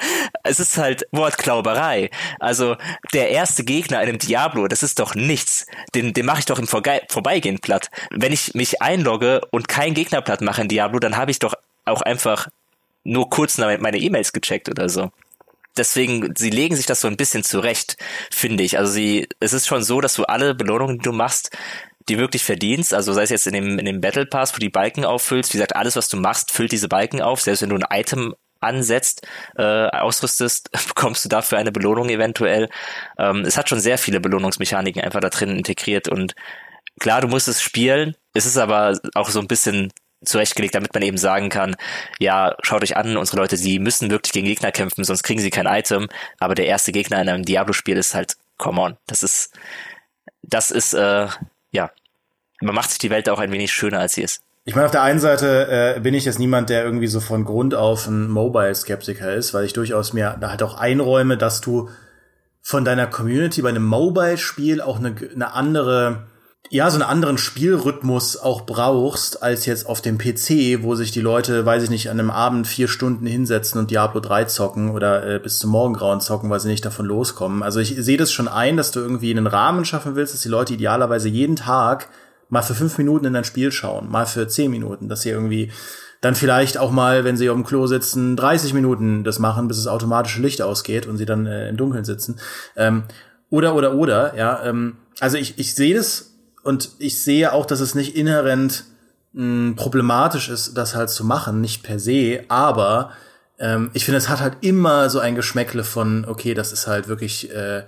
es ist halt Wortklauberei. Also der erste Gegner in einem Diablo, das ist doch nichts. Den, den mache ich doch im Vorge Vorbeigehen platt. Wenn ich mich einlogge und kein Gegner platt mache in Diablo, dann habe ich doch auch einfach nur kurz meine E-Mails gecheckt oder so. Deswegen, sie legen sich das so ein bisschen zurecht, finde ich. Also sie, es ist schon so, dass du alle Belohnungen, die du machst, die wirklich verdienst, also sei es jetzt in dem, in dem Battle Pass, wo die Balken auffüllst, wie gesagt, alles, was du machst, füllt diese Balken auf, selbst wenn du ein Item ansetzt, äh, ausrüstest, bekommst du dafür eine Belohnung eventuell. Ähm, es hat schon sehr viele Belohnungsmechaniken einfach da drin integriert und klar, du musst es spielen, es ist aber auch so ein bisschen zurechtgelegt, damit man eben sagen kann, ja, schaut euch an, unsere Leute, sie müssen wirklich gegen Gegner kämpfen, sonst kriegen sie kein Item, aber der erste Gegner in einem Diablo-Spiel ist halt, come on, das ist, das ist, äh, ja, man macht sich die Welt auch ein wenig schöner, als sie ist. Ich meine, auf der einen Seite äh, bin ich jetzt niemand, der irgendwie so von Grund auf ein Mobile-Skeptiker ist, weil ich durchaus mir da halt auch einräume, dass du von deiner Community bei einem Mobile-Spiel auch eine, eine andere ja, so einen anderen Spielrhythmus auch brauchst, als jetzt auf dem PC, wo sich die Leute, weiß ich nicht, an einem Abend vier Stunden hinsetzen und Diablo 3 zocken oder äh, bis zum Morgengrauen zocken, weil sie nicht davon loskommen. Also ich sehe das schon ein, dass du irgendwie einen Rahmen schaffen willst, dass die Leute idealerweise jeden Tag mal für fünf Minuten in dein Spiel schauen, mal für zehn Minuten, dass sie irgendwie dann vielleicht auch mal, wenn sie auf dem Klo sitzen, 30 Minuten das machen, bis das automatische Licht ausgeht und sie dann äh, im Dunkeln sitzen. Ähm, oder, oder, oder, ja. Ähm, also ich, ich sehe das und ich sehe auch, dass es nicht inhärent mh, hm, problematisch ist, das halt zu machen, nicht per se, aber ähm, ich finde, es hat halt immer so ein Geschmäckle von, okay, das ist halt wirklich, äh,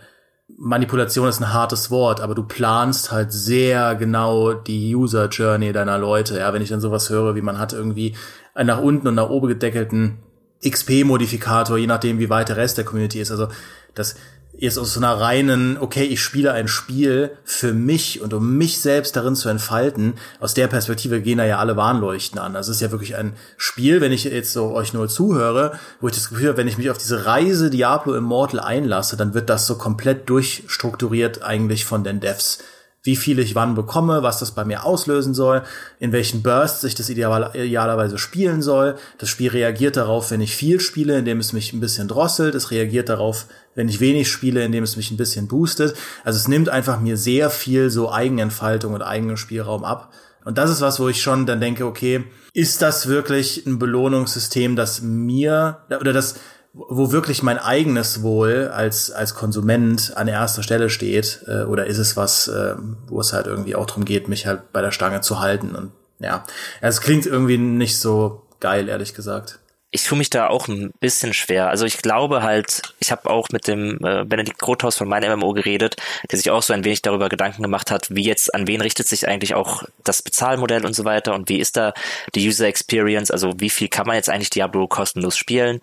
Manipulation ist ein hartes Wort, aber du planst halt sehr genau die User Journey deiner Leute. Ja, wenn ich dann sowas höre, wie man hat irgendwie einen nach unten und nach oben gedeckelten XP-Modifikator, je nachdem, wie weit der Rest der Community ist. Also das, jetzt aus so einer reinen, okay, ich spiele ein Spiel für mich und um mich selbst darin zu entfalten, aus der Perspektive gehen da ja alle Warnleuchten an. Das ist ja wirklich ein Spiel, wenn ich jetzt so euch nur zuhöre, wo ich das Gefühl habe, wenn ich mich auf diese Reise Diablo Immortal einlasse, dann wird das so komplett durchstrukturiert eigentlich von den Devs wie viel ich wann bekomme, was das bei mir auslösen soll, in welchen Bursts ich das ideal, idealerweise spielen soll. Das Spiel reagiert darauf, wenn ich viel spiele, indem es mich ein bisschen drosselt. Es reagiert darauf, wenn ich wenig spiele, indem es mich ein bisschen boostet. Also es nimmt einfach mir sehr viel so Eigenentfaltung und eigenen Spielraum ab. Und das ist was, wo ich schon dann denke, okay, ist das wirklich ein Belohnungssystem, das mir oder das wo wirklich mein eigenes Wohl als, als Konsument an erster Stelle steht? Äh, oder ist es was, äh, wo es halt irgendwie auch darum geht, mich halt bei der Stange zu halten? Und ja, es klingt irgendwie nicht so geil, ehrlich gesagt. ich tue mich da auch ein bisschen schwer. Also ich glaube halt, ich habe auch mit dem äh, Benedikt Grothaus von meinem MMO geredet, der sich auch so ein wenig darüber Gedanken gemacht hat, wie jetzt, an wen richtet sich eigentlich auch das Bezahlmodell und so weiter und wie ist da die User Experience, also wie viel kann man jetzt eigentlich Diablo kostenlos spielen.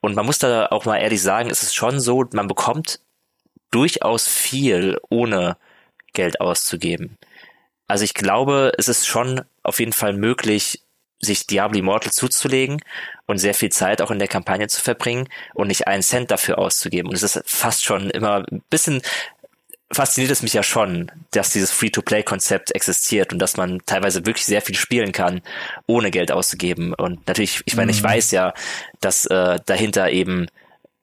Und man muss da auch mal ehrlich sagen, es ist schon so, man bekommt durchaus viel, ohne Geld auszugeben. Also ich glaube, es ist schon auf jeden Fall möglich, sich Diablo Immortal zuzulegen und sehr viel Zeit auch in der Kampagne zu verbringen und nicht einen Cent dafür auszugeben. Und es ist fast schon immer ein bisschen fasziniert es mich ja schon, dass dieses Free-to-Play-Konzept existiert und dass man teilweise wirklich sehr viel spielen kann, ohne Geld auszugeben. Und natürlich, ich meine, ich mhm. weiß ja, dass äh, dahinter eben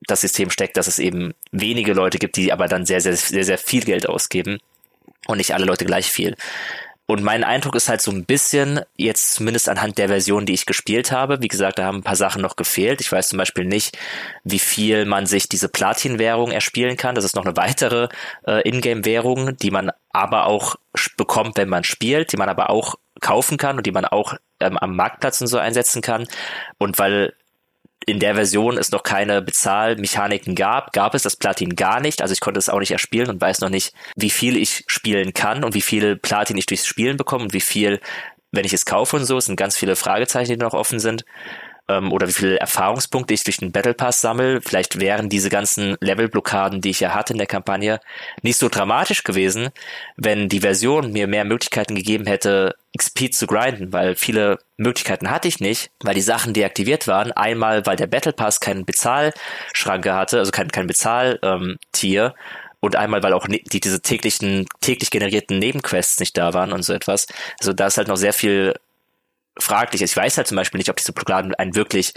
das System steckt, dass es eben wenige Leute gibt, die aber dann sehr, sehr, sehr, sehr viel Geld ausgeben und nicht alle Leute gleich viel. Und mein Eindruck ist halt so ein bisschen, jetzt zumindest anhand der Version, die ich gespielt habe, wie gesagt, da haben ein paar Sachen noch gefehlt. Ich weiß zum Beispiel nicht, wie viel man sich diese Platin-Währung erspielen kann. Das ist noch eine weitere äh, Ingame-Währung, die man aber auch bekommt, wenn man spielt, die man aber auch kaufen kann und die man auch ähm, am Marktplatz und so einsetzen kann. Und weil in der Version es noch keine Bezahlmechaniken gab, gab es das Platin gar nicht. Also ich konnte es auch nicht erspielen und weiß noch nicht, wie viel ich spielen kann und wie viel Platin ich durchs Spielen bekomme und wie viel, wenn ich es kaufe und so. Es sind ganz viele Fragezeichen, die noch offen sind ähm, oder wie viele Erfahrungspunkte ich durch den Battle Pass sammle. Vielleicht wären diese ganzen Levelblockaden, die ich ja hatte in der Kampagne, nicht so dramatisch gewesen, wenn die Version mir mehr Möglichkeiten gegeben hätte, XP zu grinden, weil viele Möglichkeiten hatte ich nicht, weil die Sachen deaktiviert waren. Einmal, weil der Battle Pass keinen Bezahlschranke hatte, also kein, kein Bezahltier. Ähm, und einmal, weil auch ne, die, diese täglichen, täglich generierten Nebenquests nicht da waren und so etwas. Also da ist halt noch sehr viel fraglich ist. Ich weiß halt zum Beispiel nicht, ob diese Blockaden einen wirklich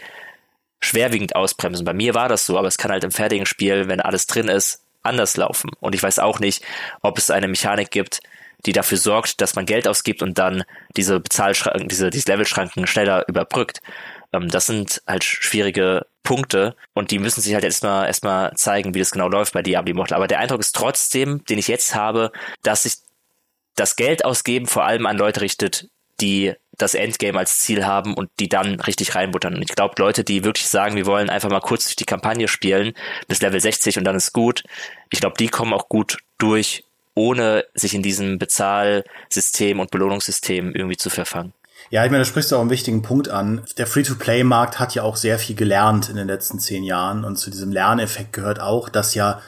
schwerwiegend ausbremsen. Bei mir war das so, aber es kann halt im fertigen Spiel, wenn alles drin ist, anders laufen. Und ich weiß auch nicht, ob es eine Mechanik gibt, die dafür sorgt, dass man Geld ausgibt und dann diese Bezahlschranken, diese, diese Levelschranken schneller überbrückt. Ähm, das sind halt schwierige Punkte und die müssen sich halt erstmal erstmal zeigen, wie das genau läuft bei Diablo Immortal. Aber der Eindruck ist trotzdem, den ich jetzt habe, dass sich das Geld ausgeben vor allem an Leute richtet, die das Endgame als Ziel haben und die dann richtig reinbuttern. Und ich glaube, Leute, die wirklich sagen, wir wollen einfach mal kurz durch die Kampagne spielen, bis Level 60 und dann ist gut, ich glaube, die kommen auch gut durch, ohne sich in diesem Bezahlsystem und Belohnungssystem irgendwie zu verfangen. Ja, ich meine, da sprichst du auch einen wichtigen Punkt an. Der Free-to-Play-Markt hat ja auch sehr viel gelernt in den letzten zehn Jahren und zu diesem Lerneffekt gehört auch, dass ja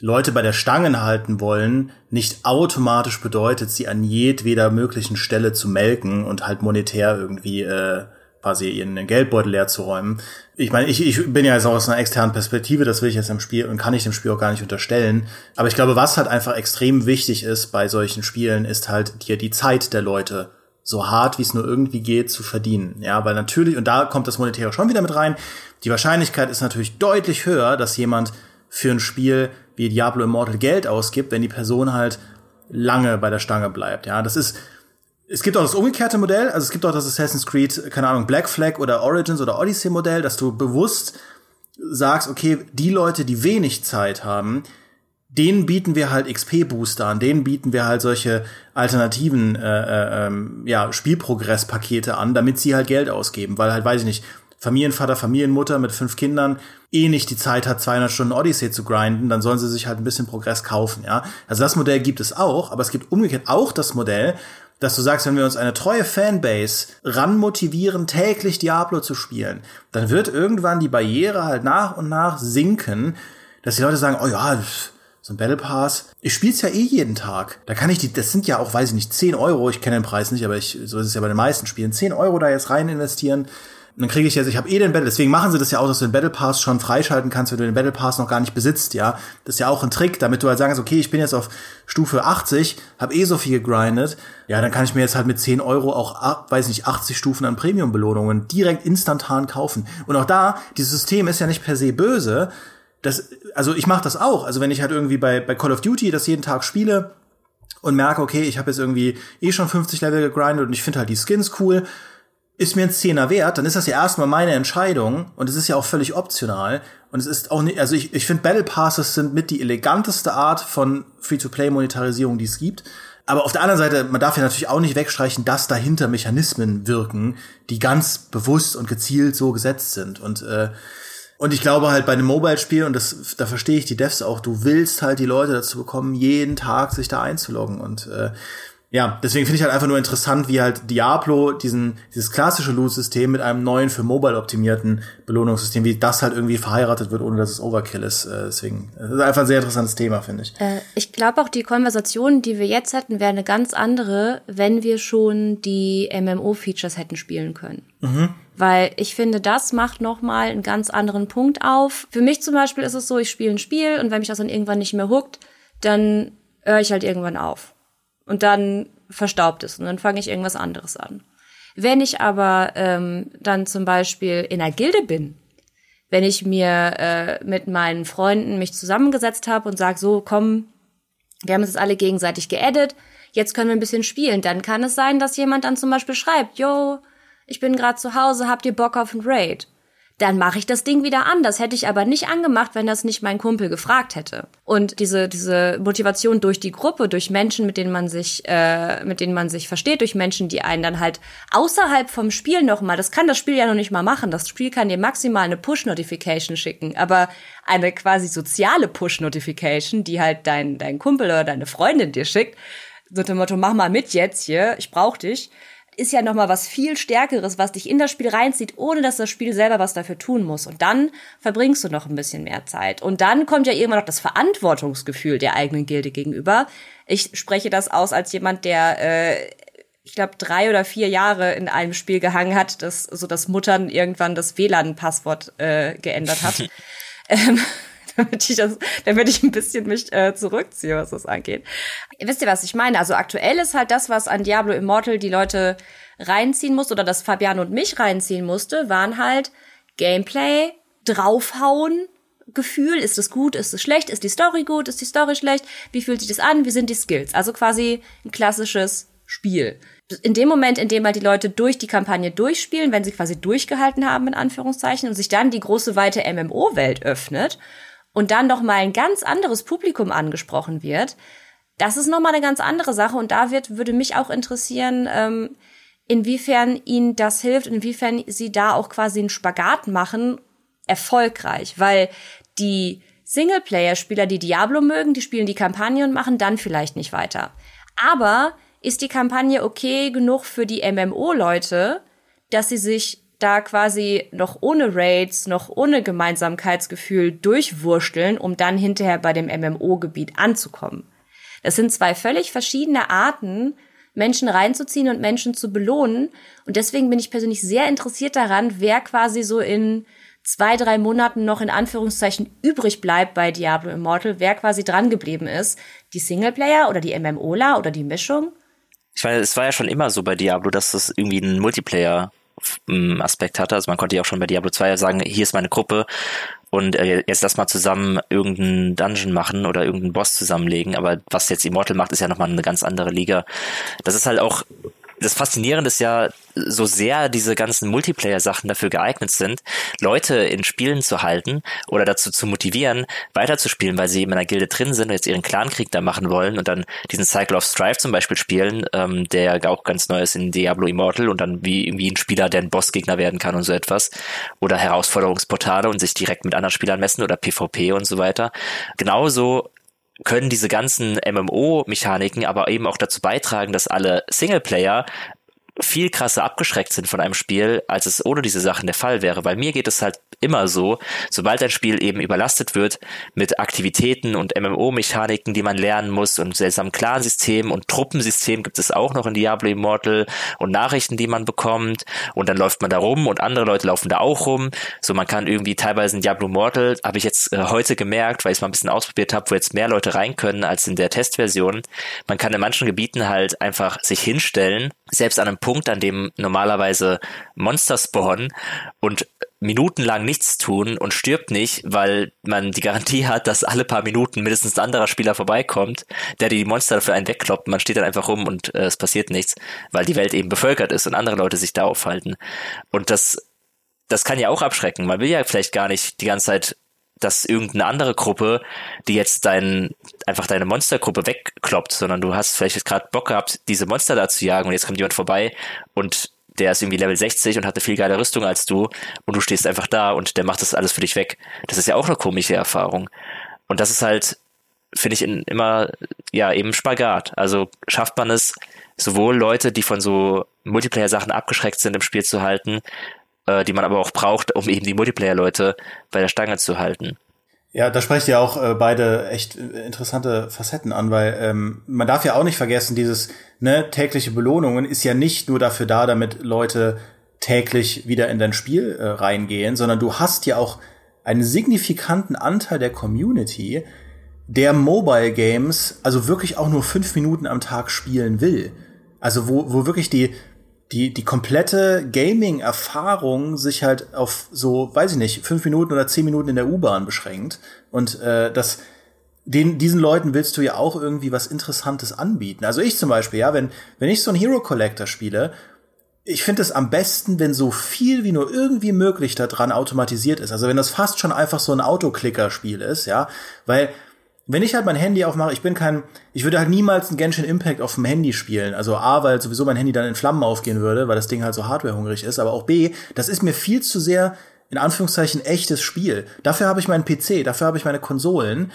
Leute bei der Stange halten wollen, nicht automatisch bedeutet, sie an jedweder möglichen Stelle zu melken und halt monetär irgendwie äh, quasi ihren Geldbeutel leer zu räumen. Ich meine, ich, ich bin ja jetzt auch aus einer externen Perspektive, das will ich jetzt im Spiel und kann ich dem Spiel auch gar nicht unterstellen. Aber ich glaube, was halt einfach extrem wichtig ist bei solchen Spielen, ist halt dir die Zeit der Leute so hart wie es nur irgendwie geht zu verdienen. Ja, weil natürlich, und da kommt das Monetäre schon wieder mit rein, die Wahrscheinlichkeit ist natürlich deutlich höher, dass jemand für ein Spiel wie Diablo Immortal Geld ausgibt, wenn die Person halt lange bei der Stange bleibt. Ja, das ist, es gibt auch das umgekehrte Modell, also es gibt auch das Assassin's Creed, keine Ahnung, Black Flag oder Origins oder Odyssey Modell, dass du bewusst sagst, okay, die Leute, die wenig Zeit haben, denen bieten wir halt XP-Booster an, denen bieten wir halt solche alternativen äh, äh, ähm, ja, Spielprogress-Pakete an, damit sie halt Geld ausgeben, weil halt, weiß ich nicht, Familienvater, Familienmutter mit fünf Kindern eh nicht die Zeit hat, 200 Stunden Odyssey zu grinden, dann sollen sie sich halt ein bisschen Progress kaufen, ja. Also das Modell gibt es auch, aber es gibt umgekehrt auch das Modell, dass du sagst, wenn wir uns eine treue Fanbase ran motivieren, täglich Diablo zu spielen, dann wird irgendwann die Barriere halt nach und nach sinken, dass die Leute sagen, oh ja, so ein Battle Pass. Ich spiel's ja eh jeden Tag. Da kann ich die, das sind ja auch, weiß ich nicht, 10 Euro, ich kenne den Preis nicht, aber ich, so ist es ja bei den meisten Spielen, 10 Euro da jetzt rein investieren dann kriege ich jetzt, ich habe eh den Battle, deswegen machen sie das ja auch, dass du den Battle Pass schon freischalten kannst, wenn du den Battle Pass noch gar nicht besitzt, ja. Das ist ja auch ein Trick, damit du halt sagst, okay, ich bin jetzt auf Stufe 80, habe eh so viel gegrindet, ja, dann kann ich mir jetzt halt mit 10 Euro auch, weiß nicht, 80 Stufen an Premium-Belohnungen direkt instantan kaufen. Und auch da, dieses System ist ja nicht per se böse. Das, also ich mache das auch. Also wenn ich halt irgendwie bei, bei Call of Duty das jeden Tag spiele und merke, okay, ich habe jetzt irgendwie eh schon 50 Level gegrindet und ich finde halt die Skins cool, ist mir ein Zehner wert, dann ist das ja erstmal meine Entscheidung und es ist ja auch völlig optional. Und es ist auch nicht, also ich, ich finde Battle Passes sind mit die eleganteste Art von Free-to-Play-Monetarisierung, die es gibt. Aber auf der anderen Seite, man darf ja natürlich auch nicht wegstreichen, dass dahinter Mechanismen wirken, die ganz bewusst und gezielt so gesetzt sind. Und äh, und ich glaube halt bei einem Mobile-Spiel, und das, da verstehe ich die Devs auch, du willst halt die Leute dazu bekommen, jeden Tag sich da einzuloggen. Und äh, ja, deswegen finde ich halt einfach nur interessant, wie halt Diablo diesen, dieses klassische Loot-System mit einem neuen für Mobile optimierten Belohnungssystem, wie das halt irgendwie verheiratet wird, ohne dass es Overkill ist. Äh, deswegen, das ist einfach ein sehr interessantes Thema, finde ich. Äh, ich glaube auch, die Konversation, die wir jetzt hätten, wäre eine ganz andere, wenn wir schon die MMO-Features hätten spielen können. Mhm. Weil ich finde, das macht nochmal einen ganz anderen Punkt auf. Für mich zum Beispiel ist es so, ich spiele ein Spiel und wenn mich das dann irgendwann nicht mehr huckt, dann höre ich halt irgendwann auf. Und dann verstaubt es und dann fange ich irgendwas anderes an. Wenn ich aber ähm, dann zum Beispiel in einer Gilde bin, wenn ich mir äh, mit meinen Freunden mich zusammengesetzt habe und sage, so, komm, wir haben uns jetzt alle gegenseitig geedit, jetzt können wir ein bisschen spielen, dann kann es sein, dass jemand dann zum Beispiel schreibt, yo, ich bin gerade zu Hause, habt ihr Bock auf ein Raid? Dann mache ich das Ding wieder an. Das hätte ich aber nicht angemacht, wenn das nicht mein Kumpel gefragt hätte. Und diese diese Motivation durch die Gruppe, durch Menschen, mit denen man sich äh, mit denen man sich versteht, durch Menschen, die einen dann halt außerhalb vom Spiel noch mal, das kann das Spiel ja noch nicht mal machen. Das Spiel kann dir maximal eine Push-Notification schicken, aber eine quasi soziale Push-Notification, die halt dein dein Kumpel oder deine Freundin dir schickt, so dem Motto, mach mal mit jetzt hier, ich brauch dich ist ja noch mal was viel Stärkeres, was dich in das Spiel reinzieht, ohne dass das Spiel selber was dafür tun muss. Und dann verbringst du noch ein bisschen mehr Zeit. Und dann kommt ja irgendwann noch das Verantwortungsgefühl der eigenen Gilde gegenüber. Ich spreche das aus als jemand, der äh, ich glaube, drei oder vier Jahre in einem Spiel gehangen hat, das so das Muttern irgendwann das WLAN-Passwort äh, geändert hat. ähm, damit ich das, damit ich ein bisschen mich äh, zurückziehe, was das angeht. Wisst ihr, was ich meine? Also aktuell ist halt das, was an Diablo Immortal die Leute reinziehen muss oder das Fabian und mich reinziehen musste, waren halt Gameplay, draufhauen, Gefühl, ist es gut, ist es schlecht, ist die Story gut, ist die Story schlecht, wie fühlt sich das an, wie sind die Skills? Also quasi ein klassisches Spiel. In dem Moment, in dem halt die Leute durch die Kampagne durchspielen, wenn sie quasi durchgehalten haben, in Anführungszeichen, und sich dann die große weite MMO-Welt öffnet und dann noch mal ein ganz anderes Publikum angesprochen wird, das ist noch mal eine ganz andere Sache und da wird würde mich auch interessieren, ähm, inwiefern ihnen das hilft, inwiefern sie da auch quasi einen Spagat machen, erfolgreich, weil die Singleplayer-Spieler, die Diablo mögen, die spielen die Kampagne und machen dann vielleicht nicht weiter. Aber ist die Kampagne okay genug für die MMO-Leute, dass sie sich da quasi noch ohne Raids, noch ohne Gemeinsamkeitsgefühl durchwursteln, um dann hinterher bei dem MMO-Gebiet anzukommen. Das sind zwei völlig verschiedene Arten, Menschen reinzuziehen und Menschen zu belohnen. Und deswegen bin ich persönlich sehr interessiert daran, wer quasi so in zwei, drei Monaten noch in Anführungszeichen übrig bleibt bei Diablo Immortal, wer quasi dran geblieben ist. Die Singleplayer oder die MMOler oder die Mischung. Ich meine, es war ja schon immer so bei Diablo, dass das irgendwie ein Multiplayer Aspekt hatte. Also man konnte ja auch schon bei Diablo 2 sagen, hier ist meine Gruppe und äh, jetzt lass mal zusammen irgendeinen Dungeon machen oder irgendeinen Boss zusammenlegen. Aber was jetzt Immortal macht, ist ja nochmal eine ganz andere Liga. Das ist halt auch das Faszinierende ist ja, so sehr diese ganzen Multiplayer-Sachen dafür geeignet sind, Leute in Spielen zu halten oder dazu zu motivieren, weiterzuspielen, weil sie eben in einer Gilde drin sind und jetzt ihren Clankrieg da machen wollen und dann diesen Cycle of Strife zum Beispiel spielen, ähm, der auch ganz neu ist in Diablo Immortal und dann wie irgendwie ein Spieler, der ein Bossgegner werden kann und so etwas. Oder Herausforderungsportale und sich direkt mit anderen Spielern messen oder PvP und so weiter. Genauso können diese ganzen MMO-Mechaniken aber eben auch dazu beitragen, dass alle Singleplayer viel krasser abgeschreckt sind von einem Spiel, als es ohne diese Sachen der Fall wäre. Weil mir geht es halt immer so, sobald ein Spiel eben überlastet wird mit Aktivitäten und MMO-Mechaniken, die man lernen muss und seltsamen Clan-System und Truppensystem gibt es auch noch in Diablo Immortal und Nachrichten, die man bekommt und dann läuft man da rum und andere Leute laufen da auch rum. So man kann irgendwie teilweise in Diablo Immortal, habe ich jetzt äh, heute gemerkt, weil ich es mal ein bisschen ausprobiert habe, wo jetzt mehr Leute rein können als in der Testversion. Man kann in manchen Gebieten halt einfach sich hinstellen, selbst an einem Punkt, an dem normalerweise Monster spawnen und minutenlang nichts tun und stirbt nicht, weil man die Garantie hat, dass alle paar Minuten mindestens ein anderer Spieler vorbeikommt, der die Monster für einen wegkloppt. Man steht dann einfach rum und äh, es passiert nichts, weil die Welt eben bevölkert ist und andere Leute sich da aufhalten. Und das, das kann ja auch abschrecken. Man will ja vielleicht gar nicht die ganze Zeit dass irgendeine andere Gruppe, die jetzt dein, einfach deine Monstergruppe wegkloppt, sondern du hast vielleicht gerade Bock gehabt, diese Monster da zu jagen und jetzt kommt jemand vorbei und der ist irgendwie Level 60 und hat eine viel geile Rüstung als du und du stehst einfach da und der macht das alles für dich weg. Das ist ja auch eine komische Erfahrung. Und das ist halt, finde ich, in, immer, ja, eben Spagat. Also schafft man es, sowohl Leute, die von so Multiplayer-Sachen abgeschreckt sind, im Spiel zu halten, äh, die man aber auch braucht, um eben die Multiplayer-Leute bei der Stange zu halten. Ja, da sprecht ihr auch äh, beide echt äh, interessante Facetten an, weil ähm, man darf ja auch nicht vergessen, dieses ne, tägliche Belohnungen ist ja nicht nur dafür da, damit Leute täglich wieder in dein Spiel äh, reingehen, sondern du hast ja auch einen signifikanten Anteil der Community, der Mobile Games also wirklich auch nur fünf Minuten am Tag spielen will. Also wo, wo wirklich die, die, die komplette Gaming-Erfahrung sich halt auf so, weiß ich nicht, fünf Minuten oder zehn Minuten in der U-Bahn beschränkt. Und äh, das, den, diesen Leuten willst du ja auch irgendwie was Interessantes anbieten. Also ich zum Beispiel, ja, wenn, wenn ich so ein Hero Collector spiele, ich finde es am besten, wenn so viel wie nur irgendwie möglich daran automatisiert ist. Also wenn das fast schon einfach so ein Autoklicker-Spiel ist, ja, weil wenn ich halt mein Handy aufmache, ich bin kein, ich würde halt niemals ein Genshin Impact auf dem Handy spielen. Also A, weil sowieso mein Handy dann in Flammen aufgehen würde, weil das Ding halt so hardwarehungrig ist, aber auch B, das ist mir viel zu sehr in Anführungszeichen echtes Spiel. Dafür habe ich meinen PC, dafür habe ich meine Konsolen.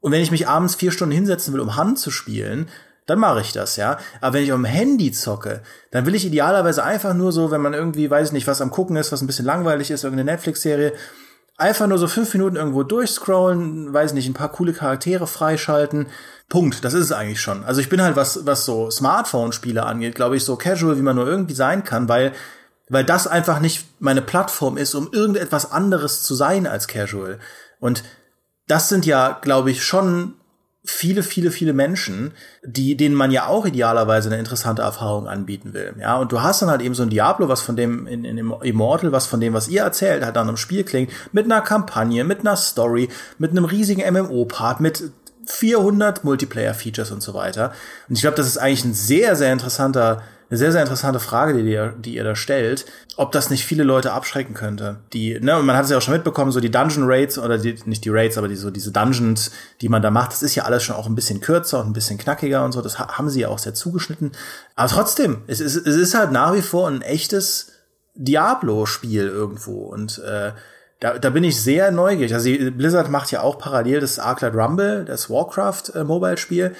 Und wenn ich mich abends vier Stunden hinsetzen will, um Hand zu spielen, dann mache ich das, ja. Aber wenn ich auf dem Handy zocke, dann will ich idealerweise einfach nur so, wenn man irgendwie, weiß ich nicht, was am gucken ist, was ein bisschen langweilig ist, irgendeine Netflix-Serie, Einfach nur so fünf Minuten irgendwo durchscrollen, weiß nicht, ein paar coole Charaktere freischalten. Punkt. Das ist es eigentlich schon. Also ich bin halt, was, was so Smartphone-Spiele angeht, glaube ich, so casual, wie man nur irgendwie sein kann, weil, weil das einfach nicht meine Plattform ist, um irgendetwas anderes zu sein als casual. Und das sind ja, glaube ich, schon viele, viele, viele Menschen, die, denen man ja auch idealerweise eine interessante Erfahrung anbieten will. Ja, und du hast dann halt eben so ein Diablo, was von dem, in, in Immortal, was von dem, was ihr erzählt, halt dann im Spiel klingt, mit einer Kampagne, mit einer Story, mit einem riesigen MMO-Part, mit 400 Multiplayer-Features und so weiter. Und ich glaube, das ist eigentlich ein sehr, sehr interessanter eine sehr, sehr interessante Frage, die ihr, die ihr da stellt, ob das nicht viele Leute abschrecken könnte. Die, ne, man hat es ja auch schon mitbekommen, so die Dungeon Raids oder die, nicht die Raids, aber die, so diese Dungeons, die man da macht, das ist ja alles schon auch ein bisschen kürzer und ein bisschen knackiger und so. Das haben sie ja auch sehr zugeschnitten. Aber trotzdem, es ist, es ist halt nach wie vor ein echtes Diablo-Spiel irgendwo. Und äh, da, da bin ich sehr neugierig. Also Blizzard macht ja auch parallel das Arclight Rumble, das Warcraft-Mobile-Spiel. Äh,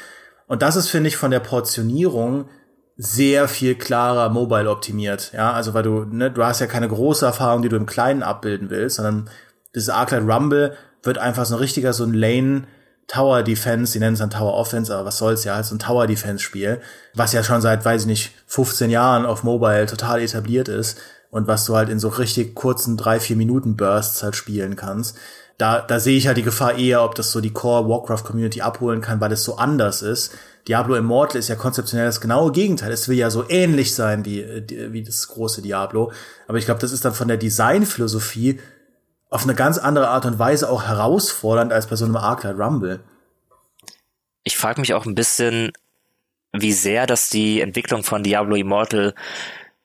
und das ist, finde ich, von der Portionierung sehr viel klarer mobile optimiert. Ja, also weil du, ne, du hast ja keine große Erfahrung, die du im Kleinen abbilden willst, sondern dieses Arclight Rumble wird einfach so ein richtiger, so ein Lane Tower Defense, die nennen es dann Tower Offense, aber was soll's ja, halt so ein Tower Defense Spiel, was ja schon seit, weiß ich nicht, 15 Jahren auf Mobile total etabliert ist und was du halt in so richtig kurzen drei, vier Minuten Bursts halt spielen kannst. Da, da sehe ich halt die Gefahr eher, ob das so die Core Warcraft Community abholen kann, weil es so anders ist Diablo Immortal ist ja konzeptionell das genaue Gegenteil. Es will ja so ähnlich sein wie, wie das große Diablo. Aber ich glaube, das ist dann von der Designphilosophie auf eine ganz andere Art und Weise auch herausfordernd als bei so einem Arclight Rumble. Ich frage mich auch ein bisschen, wie sehr das die Entwicklung von Diablo Immortal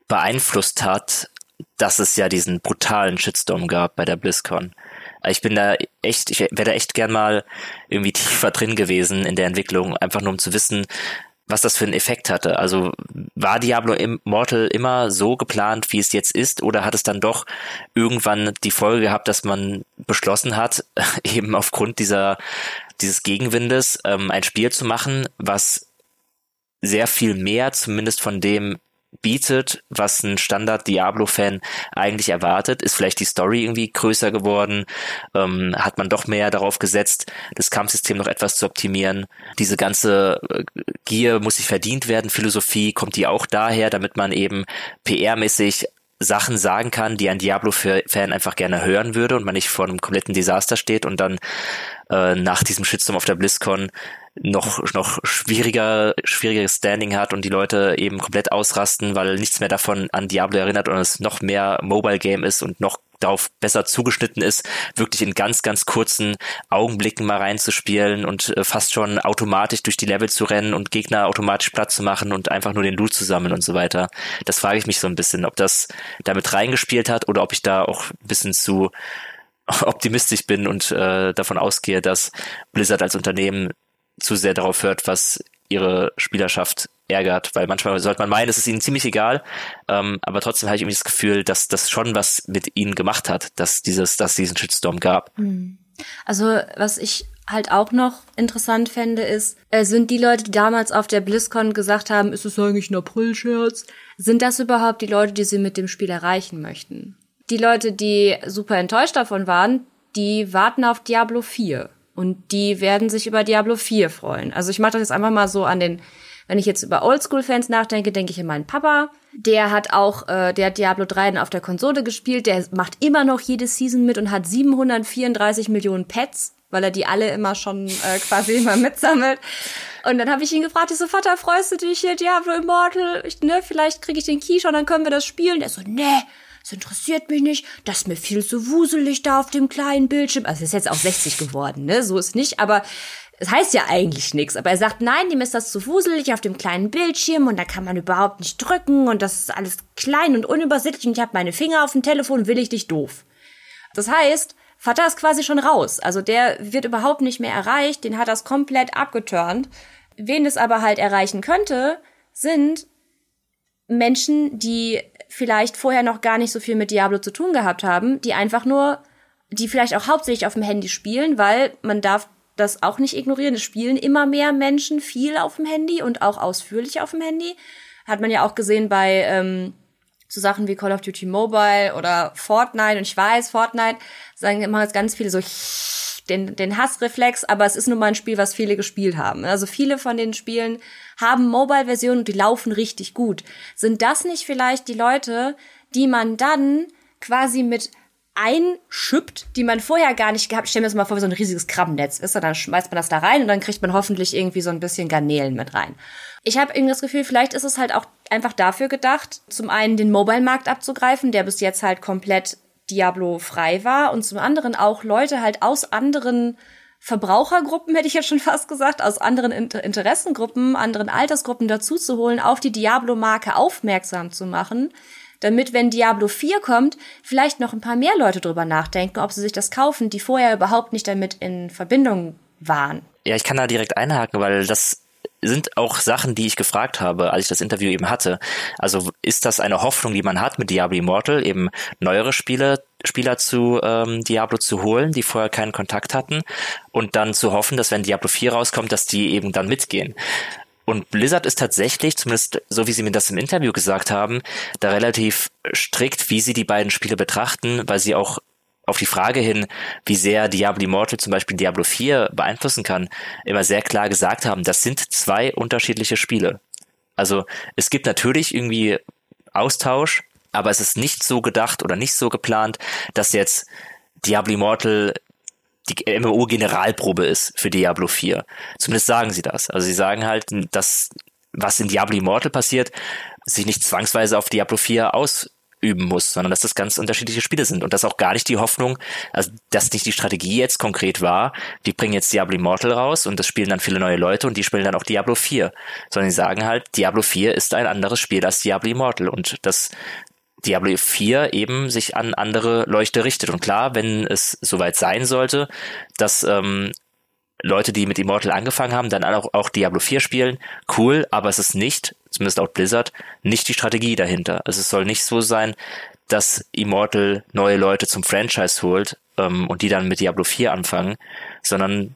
beeinflusst hat, dass es ja diesen brutalen Shitstorm gab bei der BlizzCon. Ich bin da echt, ich wäre da echt gern mal irgendwie tiefer drin gewesen in der Entwicklung, einfach nur um zu wissen, was das für einen Effekt hatte. Also war Diablo Immortal immer so geplant, wie es jetzt ist, oder hat es dann doch irgendwann die Folge gehabt, dass man beschlossen hat, eben aufgrund dieser dieses Gegenwindes ähm, ein Spiel zu machen, was sehr viel mehr zumindest von dem bietet, was ein Standard Diablo-Fan eigentlich erwartet. Ist vielleicht die Story irgendwie größer geworden? Ähm, hat man doch mehr darauf gesetzt, das Kampfsystem noch etwas zu optimieren? Diese ganze äh, Gier muss sich verdient werden, Philosophie, kommt die auch daher, damit man eben PR-mäßig Sachen sagen kann, die ein Diablo-Fan einfach gerne hören würde und man nicht vor einem kompletten Desaster steht und dann äh, nach diesem Shitstorm auf der BlizzCon noch, noch schwieriger, schwierigeres Standing hat und die Leute eben komplett ausrasten, weil nichts mehr davon an Diablo erinnert und es noch mehr Mobile Game ist und noch darauf besser zugeschnitten ist, wirklich in ganz, ganz kurzen Augenblicken mal reinzuspielen und äh, fast schon automatisch durch die Level zu rennen und Gegner automatisch platt zu machen und einfach nur den Loot zu sammeln und so weiter. Das frage ich mich so ein bisschen, ob das damit reingespielt hat oder ob ich da auch ein bisschen zu optimistisch bin und äh, davon ausgehe, dass Blizzard als Unternehmen zu sehr darauf hört, was ihre Spielerschaft ärgert, weil manchmal sollte man meinen, es ist ihnen ziemlich egal, ähm, aber trotzdem habe ich irgendwie das Gefühl, dass das schon was mit ihnen gemacht hat, dass dieses, dass diesen Shitstorm gab. Hm. Also was ich halt auch noch interessant fände, ist, äh, sind die Leute, die damals auf der BlizzCon gesagt haben, ist es eigentlich ein April-Scherz, sind das überhaupt die Leute, die sie mit dem Spiel erreichen möchten? Die Leute, die super enttäuscht davon waren, die warten auf Diablo 4 und die werden sich über Diablo 4 freuen. Also ich mache das jetzt einfach mal so an den wenn ich jetzt über Oldschool-Fans nachdenke, denke ich an meinen Papa. Der hat auch, äh, der hat Diablo 3 auf der Konsole gespielt. Der macht immer noch jede Season mit und hat 734 Millionen Pets, weil er die alle immer schon äh, quasi immer mitsammelt. Und dann habe ich ihn gefragt, ich so, Vater, freust du dich hier, Diablo Immortal? Ich, ne, vielleicht kriege ich den Key schon, dann können wir das spielen. Er so, ne, das interessiert mich nicht, das ist mir viel zu wuselig da auf dem kleinen Bildschirm. Also ist jetzt auch 60 geworden, ne? So ist nicht, aber es heißt ja eigentlich nichts, aber er sagt, nein, dem ist das zu wuselig auf dem kleinen Bildschirm und da kann man überhaupt nicht drücken und das ist alles klein und unübersichtlich und ich habe meine Finger auf dem Telefon, will ich dich doof. Das heißt, Vater ist quasi schon raus. Also der wird überhaupt nicht mehr erreicht, den hat das komplett abgeturnt. Wen es aber halt erreichen könnte, sind Menschen, die vielleicht vorher noch gar nicht so viel mit Diablo zu tun gehabt haben, die einfach nur, die vielleicht auch hauptsächlich auf dem Handy spielen, weil man darf das auch nicht ignorieren. Es spielen immer mehr Menschen viel auf dem Handy und auch ausführlich auf dem Handy. Hat man ja auch gesehen bei ähm, so Sachen wie Call of Duty Mobile oder Fortnite. Und ich weiß, Fortnite sagen immer ganz viele so den, den Hassreflex, aber es ist nun mal ein Spiel, was viele gespielt haben. Also viele von den Spielen haben Mobile-Versionen und die laufen richtig gut. Sind das nicht vielleicht die Leute, die man dann quasi mit einschüppt, die man vorher gar nicht gehabt. Stell mir das mal vor, wie so ein riesiges Krabbennetz ist. Und dann schmeißt man das da rein und dann kriegt man hoffentlich irgendwie so ein bisschen Garnelen mit rein. Ich habe irgendwie das Gefühl, vielleicht ist es halt auch einfach dafür gedacht, zum einen den Mobile-Markt abzugreifen, der bis jetzt halt komplett Diablo-frei war und zum anderen auch Leute halt aus anderen Verbrauchergruppen, hätte ich jetzt schon fast gesagt, aus anderen Inter Interessengruppen, anderen Altersgruppen dazu zu holen, auf die Diablo-Marke aufmerksam zu machen, damit, wenn Diablo 4 kommt, vielleicht noch ein paar mehr Leute drüber nachdenken, ob sie sich das kaufen, die vorher überhaupt nicht damit in Verbindung waren. Ja, ich kann da direkt einhaken, weil das sind auch Sachen, die ich gefragt habe, als ich das Interview eben hatte. Also ist das eine Hoffnung, die man hat mit Diablo Immortal, eben neuere Spiele, Spieler zu ähm, Diablo zu holen, die vorher keinen Kontakt hatten und dann zu hoffen, dass wenn Diablo 4 rauskommt, dass die eben dann mitgehen. Und Blizzard ist tatsächlich, zumindest so wie sie mir das im Interview gesagt haben, da relativ strikt, wie sie die beiden Spiele betrachten, weil sie auch auf die Frage hin, wie sehr Diablo Immortal zum Beispiel Diablo 4 beeinflussen kann, immer sehr klar gesagt haben, das sind zwei unterschiedliche Spiele. Also es gibt natürlich irgendwie Austausch, aber es ist nicht so gedacht oder nicht so geplant, dass jetzt Diablo Immortal die MMO-Generalprobe ist für Diablo 4. Zumindest sagen sie das. Also sie sagen halt, dass was in Diablo Immortal passiert, sich nicht zwangsweise auf Diablo 4 ausüben muss, sondern dass das ganz unterschiedliche Spiele sind und dass auch gar nicht die Hoffnung, also dass nicht die Strategie jetzt konkret war, die bringen jetzt Diablo Immortal raus und das spielen dann viele neue Leute und die spielen dann auch Diablo 4, sondern sie sagen halt, Diablo 4 ist ein anderes Spiel als Diablo Immortal und das Diablo 4 eben sich an andere Leuchte richtet. Und klar, wenn es soweit sein sollte, dass ähm, Leute, die mit Immortal angefangen haben, dann auch, auch Diablo 4 spielen, cool, aber es ist nicht, zumindest laut Blizzard, nicht die Strategie dahinter. Also es soll nicht so sein, dass Immortal neue Leute zum Franchise holt ähm, und die dann mit Diablo 4 anfangen, sondern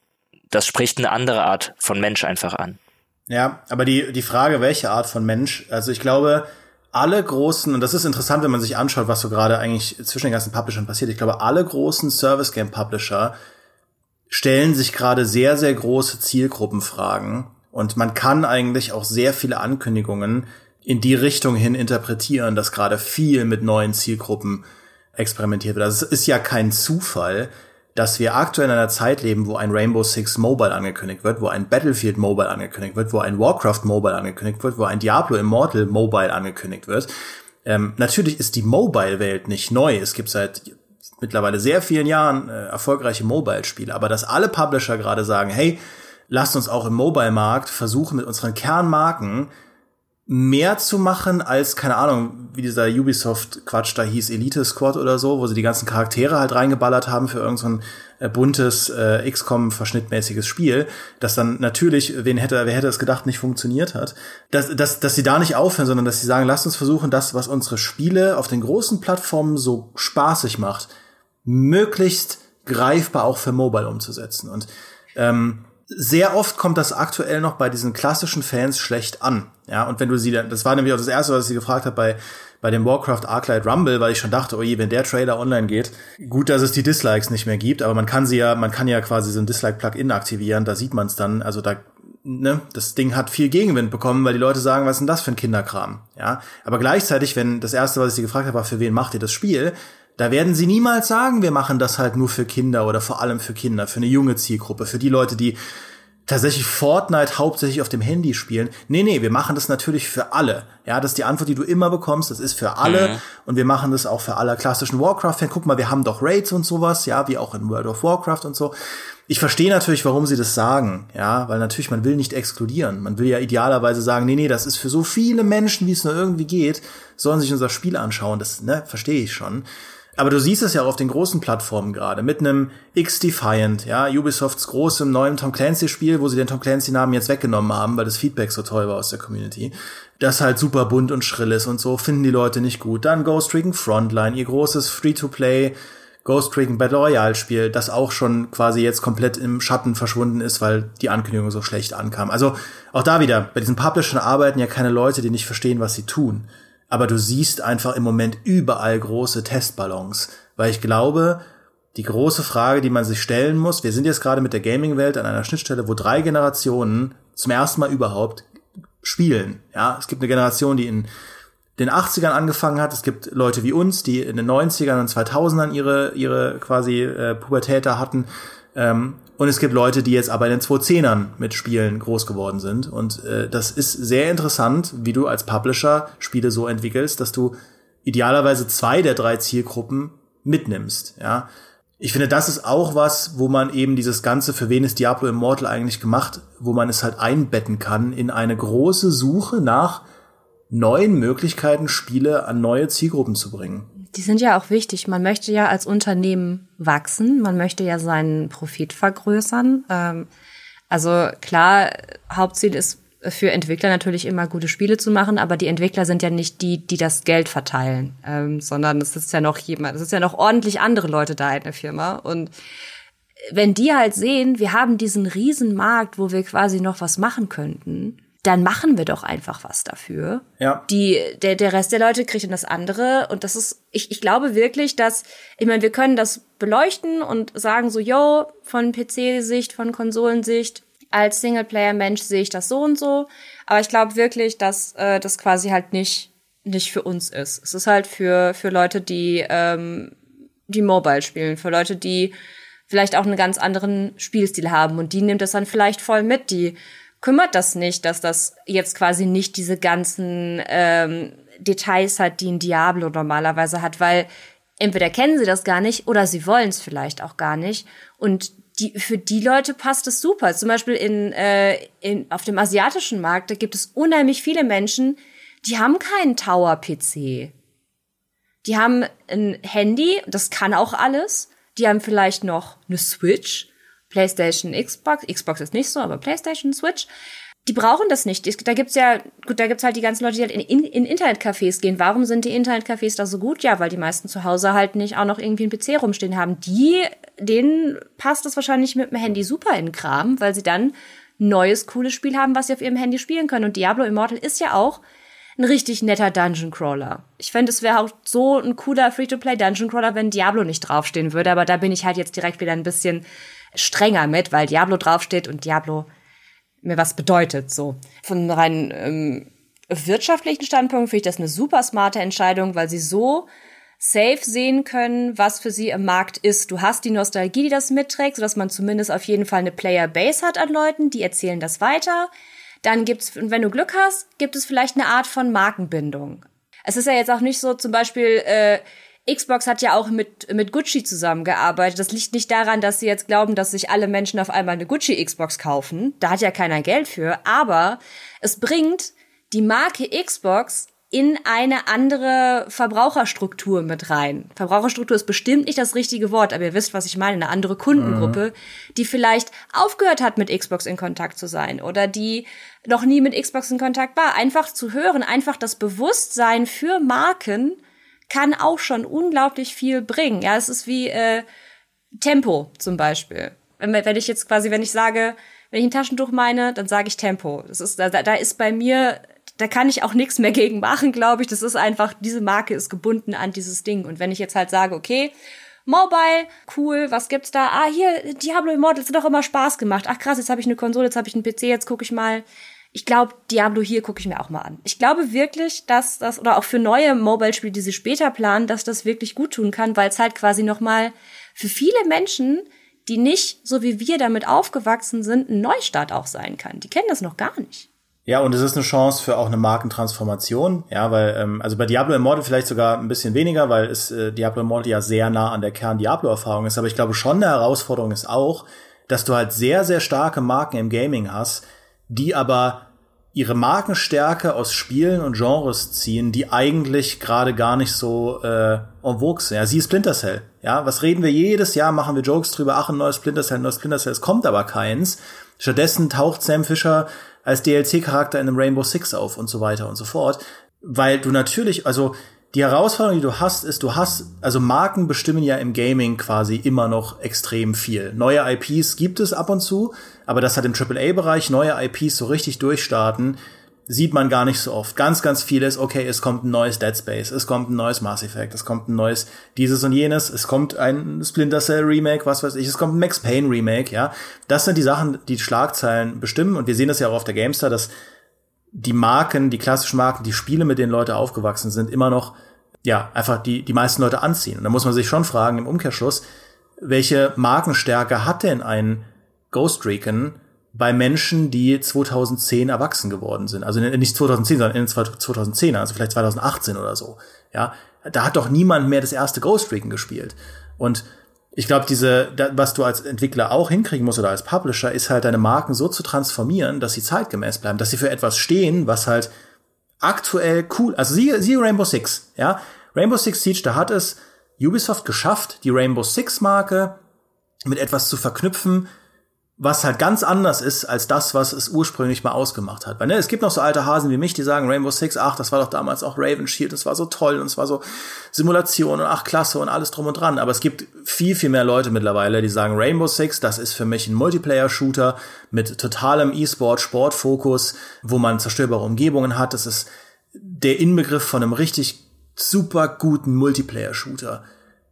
das spricht eine andere Art von Mensch einfach an. Ja, aber die, die Frage, welche Art von Mensch, also ich glaube, alle großen, und das ist interessant, wenn man sich anschaut, was so gerade eigentlich zwischen den ganzen Publishern passiert. Ich glaube, alle großen Service Game Publisher stellen sich gerade sehr, sehr große Zielgruppenfragen. Und man kann eigentlich auch sehr viele Ankündigungen in die Richtung hin interpretieren, dass gerade viel mit neuen Zielgruppen experimentiert wird. Also es ist ja kein Zufall, dass wir aktuell in einer Zeit leben, wo ein Rainbow Six Mobile angekündigt wird, wo ein Battlefield Mobile angekündigt wird, wo ein Warcraft Mobile angekündigt wird, wo ein Diablo Immortal Mobile angekündigt wird. Ähm, natürlich ist die Mobile-Welt nicht neu. Es gibt seit mittlerweile sehr vielen Jahren äh, erfolgreiche Mobile-Spiele, aber dass alle Publisher gerade sagen, hey, lasst uns auch im Mobile-Markt versuchen, mit unseren Kernmarken mehr zu machen als, keine Ahnung, wie dieser Ubisoft-Quatsch da hieß, Elite Squad oder so, wo sie die ganzen Charaktere halt reingeballert haben für irgendein so äh, buntes äh, XCOM-verschnittmäßiges Spiel, das dann natürlich, wen hätte, wer hätte es gedacht, nicht funktioniert hat, dass, dass, dass sie da nicht aufhören, sondern dass sie sagen, lasst uns versuchen, das, was unsere Spiele auf den großen Plattformen so spaßig macht, möglichst greifbar auch für Mobile umzusetzen. Und ähm, sehr oft kommt das aktuell noch bei diesen klassischen Fans schlecht an. Ja, und wenn du sie dann, das war nämlich auch das erste, was ich sie gefragt habe bei, bei dem Warcraft Arclight Rumble, weil ich schon dachte, oh je, wenn der Trailer online geht, gut, dass es die Dislikes nicht mehr gibt, aber man kann sie ja, man kann ja quasi so ein Dislike-Plugin aktivieren, da sieht man es dann, also da, ne, das Ding hat viel Gegenwind bekommen, weil die Leute sagen, was ist denn das für ein Kinderkram? Ja, aber gleichzeitig, wenn das erste, was ich sie gefragt habe, war, für wen macht ihr das Spiel? Da werden sie niemals sagen, wir machen das halt nur für Kinder oder vor allem für Kinder, für eine junge Zielgruppe, für die Leute, die tatsächlich Fortnite hauptsächlich auf dem Handy spielen. Nee, nee, wir machen das natürlich für alle. Ja, das ist die Antwort, die du immer bekommst. Das ist für alle. Mhm. Und wir machen das auch für alle klassischen Warcraft-Fans. Guck mal, wir haben doch Raids und sowas, ja, wie auch in World of Warcraft und so. Ich verstehe natürlich, warum sie das sagen, ja, weil natürlich man will nicht exkludieren. Man will ja idealerweise sagen, nee, nee, das ist für so viele Menschen, wie es nur irgendwie geht, sollen sich unser Spiel anschauen. Das, ne, verstehe ich schon. Aber du siehst es ja auch auf den großen Plattformen gerade, mit einem X-Defiant, ja, Ubisofts großem neuen Tom Clancy-Spiel, wo sie den Tom Clancy-Namen jetzt weggenommen haben, weil das Feedback so toll war aus der Community. Das halt super bunt und schrill ist und so, finden die Leute nicht gut. Dann Ghost Recon Frontline, ihr großes Free-to-Play Ghost Recon Battle Royale Spiel, das auch schon quasi jetzt komplett im Schatten verschwunden ist, weil die Ankündigung so schlecht ankam. Also auch da wieder, bei diesen Publishern arbeiten ja keine Leute, die nicht verstehen, was sie tun aber du siehst einfach im Moment überall große Testballons, weil ich glaube, die große Frage, die man sich stellen muss, wir sind jetzt gerade mit der Gaming-Welt an einer Schnittstelle, wo drei Generationen zum ersten Mal überhaupt spielen. Ja, es gibt eine Generation, die in den 80ern angefangen hat. Es gibt Leute wie uns, die in den 90ern und 2000ern ihre, ihre quasi äh, Pubertät da hatten. Ähm, und es gibt Leute, die jetzt aber in den 210ern mit Spielen groß geworden sind. Und äh, das ist sehr interessant, wie du als Publisher Spiele so entwickelst, dass du idealerweise zwei der drei Zielgruppen mitnimmst. Ja, ich finde, das ist auch was, wo man eben dieses Ganze, für wen ist Diablo Immortal eigentlich gemacht, wo man es halt einbetten kann in eine große Suche nach neuen Möglichkeiten, Spiele an neue Zielgruppen zu bringen. Die sind ja auch wichtig. Man möchte ja als Unternehmen wachsen, man möchte ja seinen Profit vergrößern. Ähm, also klar, Hauptziel ist für Entwickler natürlich immer gute Spiele zu machen, aber die Entwickler sind ja nicht die, die das Geld verteilen, ähm, sondern es ist ja noch jemand, es ist ja noch ordentlich andere Leute da in der Firma und wenn die halt sehen, wir haben diesen riesen Markt, wo wir quasi noch was machen könnten, dann machen wir doch einfach was dafür. Ja. Die, der, der Rest der Leute kriegt dann das andere. Und das ist, ich, ich glaube wirklich, dass, ich meine, wir können das beleuchten und sagen so, yo, von PC-Sicht, von Konsolensicht, als Singleplayer-Mensch sehe ich das so und so. Aber ich glaube wirklich, dass äh, das quasi halt nicht, nicht für uns ist. Es ist halt für, für Leute, die, ähm, die Mobile spielen, für Leute, die vielleicht auch einen ganz anderen Spielstil haben. Und die nimmt das dann vielleicht voll mit, die kümmert das nicht, dass das jetzt quasi nicht diese ganzen ähm, Details hat, die ein Diablo normalerweise hat, weil entweder kennen sie das gar nicht oder sie wollen es vielleicht auch gar nicht. Und die, für die Leute passt es super. Zum Beispiel in, äh, in, auf dem asiatischen Markt, da gibt es unheimlich viele Menschen, die haben keinen Tower-PC. Die haben ein Handy, das kann auch alles. Die haben vielleicht noch eine Switch PlayStation, Xbox, Xbox ist nicht so, aber PlayStation, Switch, die brauchen das nicht. Da gibt's ja, gut, da gibt's halt die ganzen Leute, die halt in, in, in Internetcafés gehen. Warum sind die Internetcafés da so gut? Ja, weil die meisten zu Hause halt nicht auch noch irgendwie einen PC rumstehen haben. Die, denen passt das wahrscheinlich mit dem Handy super in den Kram, weil sie dann neues, cooles Spiel haben, was sie auf ihrem Handy spielen können. Und Diablo Immortal ist ja auch ein richtig netter Dungeon Crawler. Ich fände, es wäre auch so ein cooler Free-to-Play Dungeon Crawler, wenn Diablo nicht draufstehen würde. Aber da bin ich halt jetzt direkt wieder ein bisschen strenger mit, weil Diablo draufsteht und Diablo mir was bedeutet. So von rein ähm, wirtschaftlichen Standpunkt finde ich das eine super smarte Entscheidung, weil sie so safe sehen können, was für sie im Markt ist. Du hast die Nostalgie, die das mitträgt, sodass man zumindest auf jeden Fall eine Player Base hat an Leuten, die erzählen das weiter. Dann gibt's, wenn du Glück hast, gibt es vielleicht eine Art von Markenbindung. Es ist ja jetzt auch nicht so, zum Beispiel, äh, Xbox hat ja auch mit, mit Gucci zusammengearbeitet. Das liegt nicht daran, dass sie jetzt glauben, dass sich alle Menschen auf einmal eine Gucci Xbox kaufen. Da hat ja keiner Geld für. Aber es bringt die Marke Xbox in eine andere Verbraucherstruktur mit rein. Verbraucherstruktur ist bestimmt nicht das richtige Wort, aber ihr wisst, was ich meine. Eine andere Kundengruppe, mhm. die vielleicht aufgehört hat, mit Xbox in Kontakt zu sein oder die noch nie mit Xbox in Kontakt war. Einfach zu hören, einfach das Bewusstsein für Marken kann auch schon unglaublich viel bringen. Ja, es ist wie äh, Tempo zum Beispiel. Wenn, wenn ich jetzt quasi, wenn ich sage, wenn ich ein Taschentuch meine, dann sage ich Tempo. Das ist, da, da ist bei mir, da kann ich auch nichts mehr gegen machen, glaube ich. Das ist einfach, diese Marke ist gebunden an dieses Ding. Und wenn ich jetzt halt sage, okay, Mobile, cool, was gibt's da? Ah, hier, Diablo Immortals hat doch immer Spaß gemacht. Ach krass, jetzt habe ich eine Konsole, jetzt habe ich einen PC, jetzt gucke ich mal. Ich glaube, Diablo hier gucke ich mir auch mal an. Ich glaube wirklich, dass das, oder auch für neue Mobile-Spiele, die sie später planen, dass das wirklich gut tun kann, weil es halt quasi nochmal für viele Menschen die nicht, so wie wir damit aufgewachsen sind, ein Neustart auch sein kann. Die kennen das noch gar nicht. Ja, und es ist eine Chance für auch eine Markentransformation, ja, weil, ähm, also bei Diablo Immortal vielleicht sogar ein bisschen weniger, weil es äh, Diablo Immortal ja sehr nah an der Kern-Diablo-Erfahrung ist, aber ich glaube schon eine Herausforderung ist auch, dass du halt sehr, sehr starke Marken im Gaming hast, die aber ihre Markenstärke aus Spielen und Genres ziehen, die eigentlich gerade gar nicht so äh, en vogue sind. Ja, sie Splinter Cell. Ja, was reden wir jedes Jahr? Machen wir Jokes drüber? Ach, ein neues Splinter Cell, ein neues Splinter Cell. Es kommt aber keins. Stattdessen taucht Sam Fisher als DLC-Charakter in einem Rainbow Six auf und so weiter und so fort. Weil du natürlich, also die Herausforderung, die du hast, ist, du hast, also Marken bestimmen ja im Gaming quasi immer noch extrem viel. Neue IPs gibt es ab und zu, aber das hat im AAA-Bereich neue IPs so richtig durchstarten, sieht man gar nicht so oft. Ganz, ganz vieles, okay, es kommt ein neues Dead Space, es kommt ein neues Mass Effect, es kommt ein neues dieses und jenes, es kommt ein Splinter Cell Remake, was weiß ich, es kommt ein Max Payne Remake, ja. Das sind die Sachen, die Schlagzeilen bestimmen und wir sehen das ja auch auf der Gamestar, dass die Marken, die klassischen Marken, die Spiele, mit denen Leute aufgewachsen sind, immer noch, ja, einfach die, die meisten Leute anziehen. Und da muss man sich schon fragen, im Umkehrschluss, welche Markenstärke hat denn ein Ghost Recon bei Menschen, die 2010 erwachsen geworden sind? Also nicht 2010, sondern in 2010, also vielleicht 2018 oder so. Ja, da hat doch niemand mehr das erste Ghost Recon gespielt. Und ich glaube, diese, was du als Entwickler auch hinkriegen musst oder als Publisher, ist halt deine Marken so zu transformieren, dass sie zeitgemäß bleiben, dass sie für etwas stehen, was halt aktuell cool, also siehe, siehe Rainbow Six, ja. Rainbow Six Siege, da hat es Ubisoft geschafft, die Rainbow Six Marke mit etwas zu verknüpfen, was halt ganz anders ist als das, was es ursprünglich mal ausgemacht hat. Weil ne, es gibt noch so alte Hasen wie mich, die sagen Rainbow Six, ach, das war doch damals auch Raven Shield, das war so toll und es war so Simulation und ach, klasse und alles drum und dran. Aber es gibt viel, viel mehr Leute mittlerweile, die sagen Rainbow Six, das ist für mich ein Multiplayer-Shooter mit totalem E-Sport, Sportfokus, wo man zerstörbare Umgebungen hat. Das ist der Inbegriff von einem richtig super guten Multiplayer-Shooter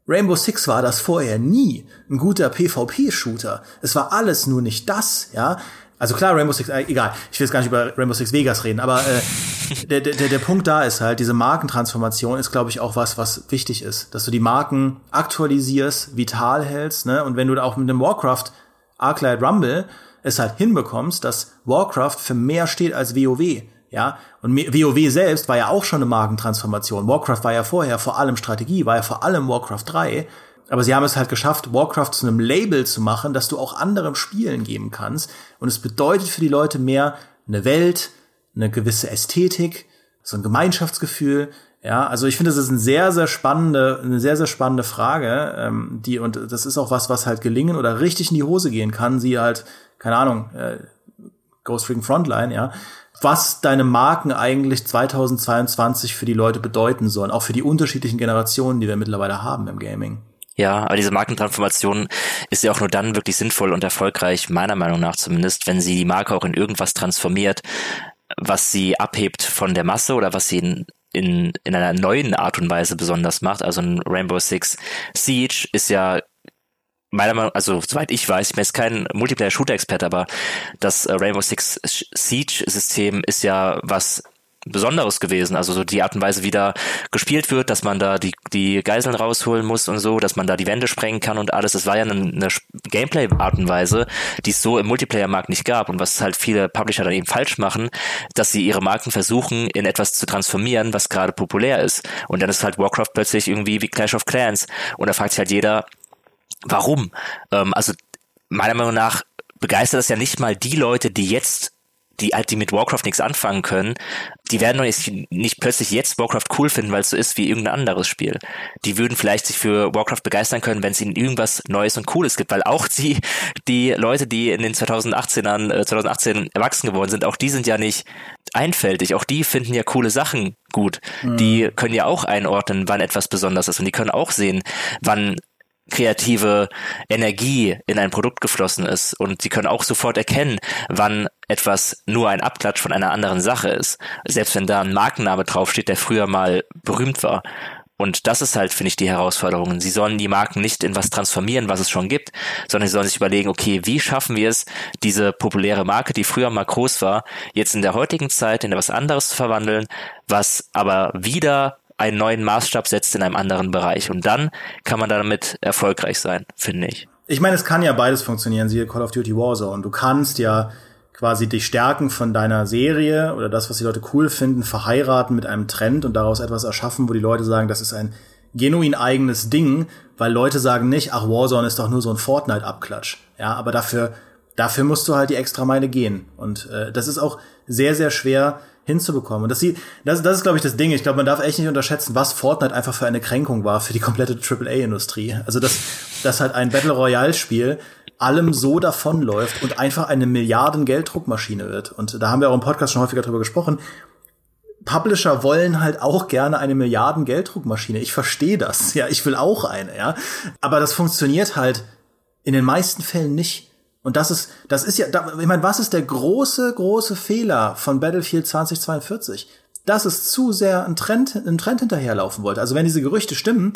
Rainbow Six war das vorher nie. Ein guter PvP-Shooter. Es war alles nur nicht das, ja. Also klar, Rainbow Six, äh, egal, ich will jetzt gar nicht über Rainbow Six Vegas reden, aber äh, der, der, der Punkt da ist halt, diese Markentransformation ist, glaube ich, auch was, was wichtig ist. Dass du die Marken aktualisierst, vital hältst, ne? Und wenn du da auch mit dem Warcraft Arclight Rumble es halt hinbekommst, dass Warcraft für mehr steht als WoW, ja, und WoW selbst war ja auch schon eine Markentransformation. Warcraft war ja vorher vor allem Strategie, war ja vor allem Warcraft 3. Aber sie haben es halt geschafft, Warcraft zu einem Label zu machen, dass du auch anderen Spielen geben kannst. Und es bedeutet für die Leute mehr eine Welt, eine gewisse Ästhetik, so ein Gemeinschaftsgefühl. Ja, also ich finde, das ist eine sehr, sehr spannende, eine sehr, sehr spannende Frage, ähm, die, und das ist auch was, was halt gelingen oder richtig in die Hose gehen kann, sie halt, keine Ahnung, äh, Ghost Recon Frontline, ja, was deine Marken eigentlich 2022 für die Leute bedeuten sollen, auch für die unterschiedlichen Generationen, die wir mittlerweile haben im Gaming. Ja, aber diese Markentransformation ist ja auch nur dann wirklich sinnvoll und erfolgreich, meiner Meinung nach zumindest, wenn sie die Marke auch in irgendwas transformiert, was sie abhebt von der Masse oder was sie in, in, in einer neuen Art und Weise besonders macht. Also ein Rainbow Six Siege ist ja meiner Meinung, also soweit ich weiß, ich bin jetzt kein Multiplayer-Shooter-Experte, aber das äh, Rainbow Six Siege-System ist ja was Besonderes gewesen. Also so die Art und Weise, wie da gespielt wird, dass man da die, die Geiseln rausholen muss und so, dass man da die Wände sprengen kann und alles. Das war ja eine, eine Gameplay-Art und Weise, die es so im Multiplayer-Markt nicht gab. Und was halt viele Publisher dann eben falsch machen, dass sie ihre Marken versuchen, in etwas zu transformieren, was gerade populär ist. Und dann ist halt Warcraft plötzlich irgendwie wie Clash of Clans. Und da fragt sich halt jeder, Warum? Ähm, also meiner Meinung nach begeistert das ja nicht mal die Leute, die jetzt die halt die mit Warcraft nichts anfangen können, die werden doch nicht, nicht plötzlich jetzt Warcraft cool finden, weil es so ist wie irgendein anderes Spiel. Die würden vielleicht sich für Warcraft begeistern können, wenn es ihnen irgendwas Neues und Cooles gibt, weil auch die, die Leute, die in den 2018ern, äh, 2018 erwachsen geworden sind, auch die sind ja nicht einfältig. Auch die finden ja coole Sachen gut. Mhm. Die können ja auch einordnen, wann etwas besonders ist und die können auch sehen, wann kreative Energie in ein Produkt geflossen ist und sie können auch sofort erkennen, wann etwas nur ein Abklatsch von einer anderen Sache ist, selbst wenn da ein Markenname draufsteht, der früher mal berühmt war. Und das ist halt, finde ich, die Herausforderung. Sie sollen die Marken nicht in was transformieren, was es schon gibt, sondern sie sollen sich überlegen, okay, wie schaffen wir es, diese populäre Marke, die früher mal groß war, jetzt in der heutigen Zeit in etwas anderes zu verwandeln, was aber wieder einen neuen Maßstab setzt in einem anderen Bereich. Und dann kann man damit erfolgreich sein, finde ich. Ich meine, es kann ja beides funktionieren, siehe Call of Duty Warzone. Du kannst ja quasi die Stärken von deiner Serie oder das, was die Leute cool finden, verheiraten mit einem Trend und daraus etwas erschaffen, wo die Leute sagen, das ist ein genuin eigenes Ding, weil Leute sagen nicht, ach, Warzone ist doch nur so ein Fortnite-Abklatsch. Ja, aber dafür, dafür musst du halt die extra Meile gehen. Und äh, das ist auch sehr, sehr schwer, hinzubekommen. Und das, das, das ist, glaube ich, das Ding. Ich glaube, man darf echt nicht unterschätzen, was Fortnite einfach für eine Kränkung war für die komplette AAA-Industrie. Also, dass, dass halt ein Battle Royale-Spiel allem so davonläuft und einfach eine Milliarden Gelddruckmaschine wird. Und da haben wir auch im Podcast schon häufiger drüber gesprochen. Publisher wollen halt auch gerne eine Milliarden Gelddruckmaschine. Ich verstehe das. Ja, ich will auch eine, ja. Aber das funktioniert halt in den meisten Fällen nicht. Und das ist, das ist ja, ich meine, was ist der große, große Fehler von Battlefield 2042? Dass es zu sehr ein Trend, ein Trend hinterherlaufen wollte. Also wenn diese Gerüchte stimmen,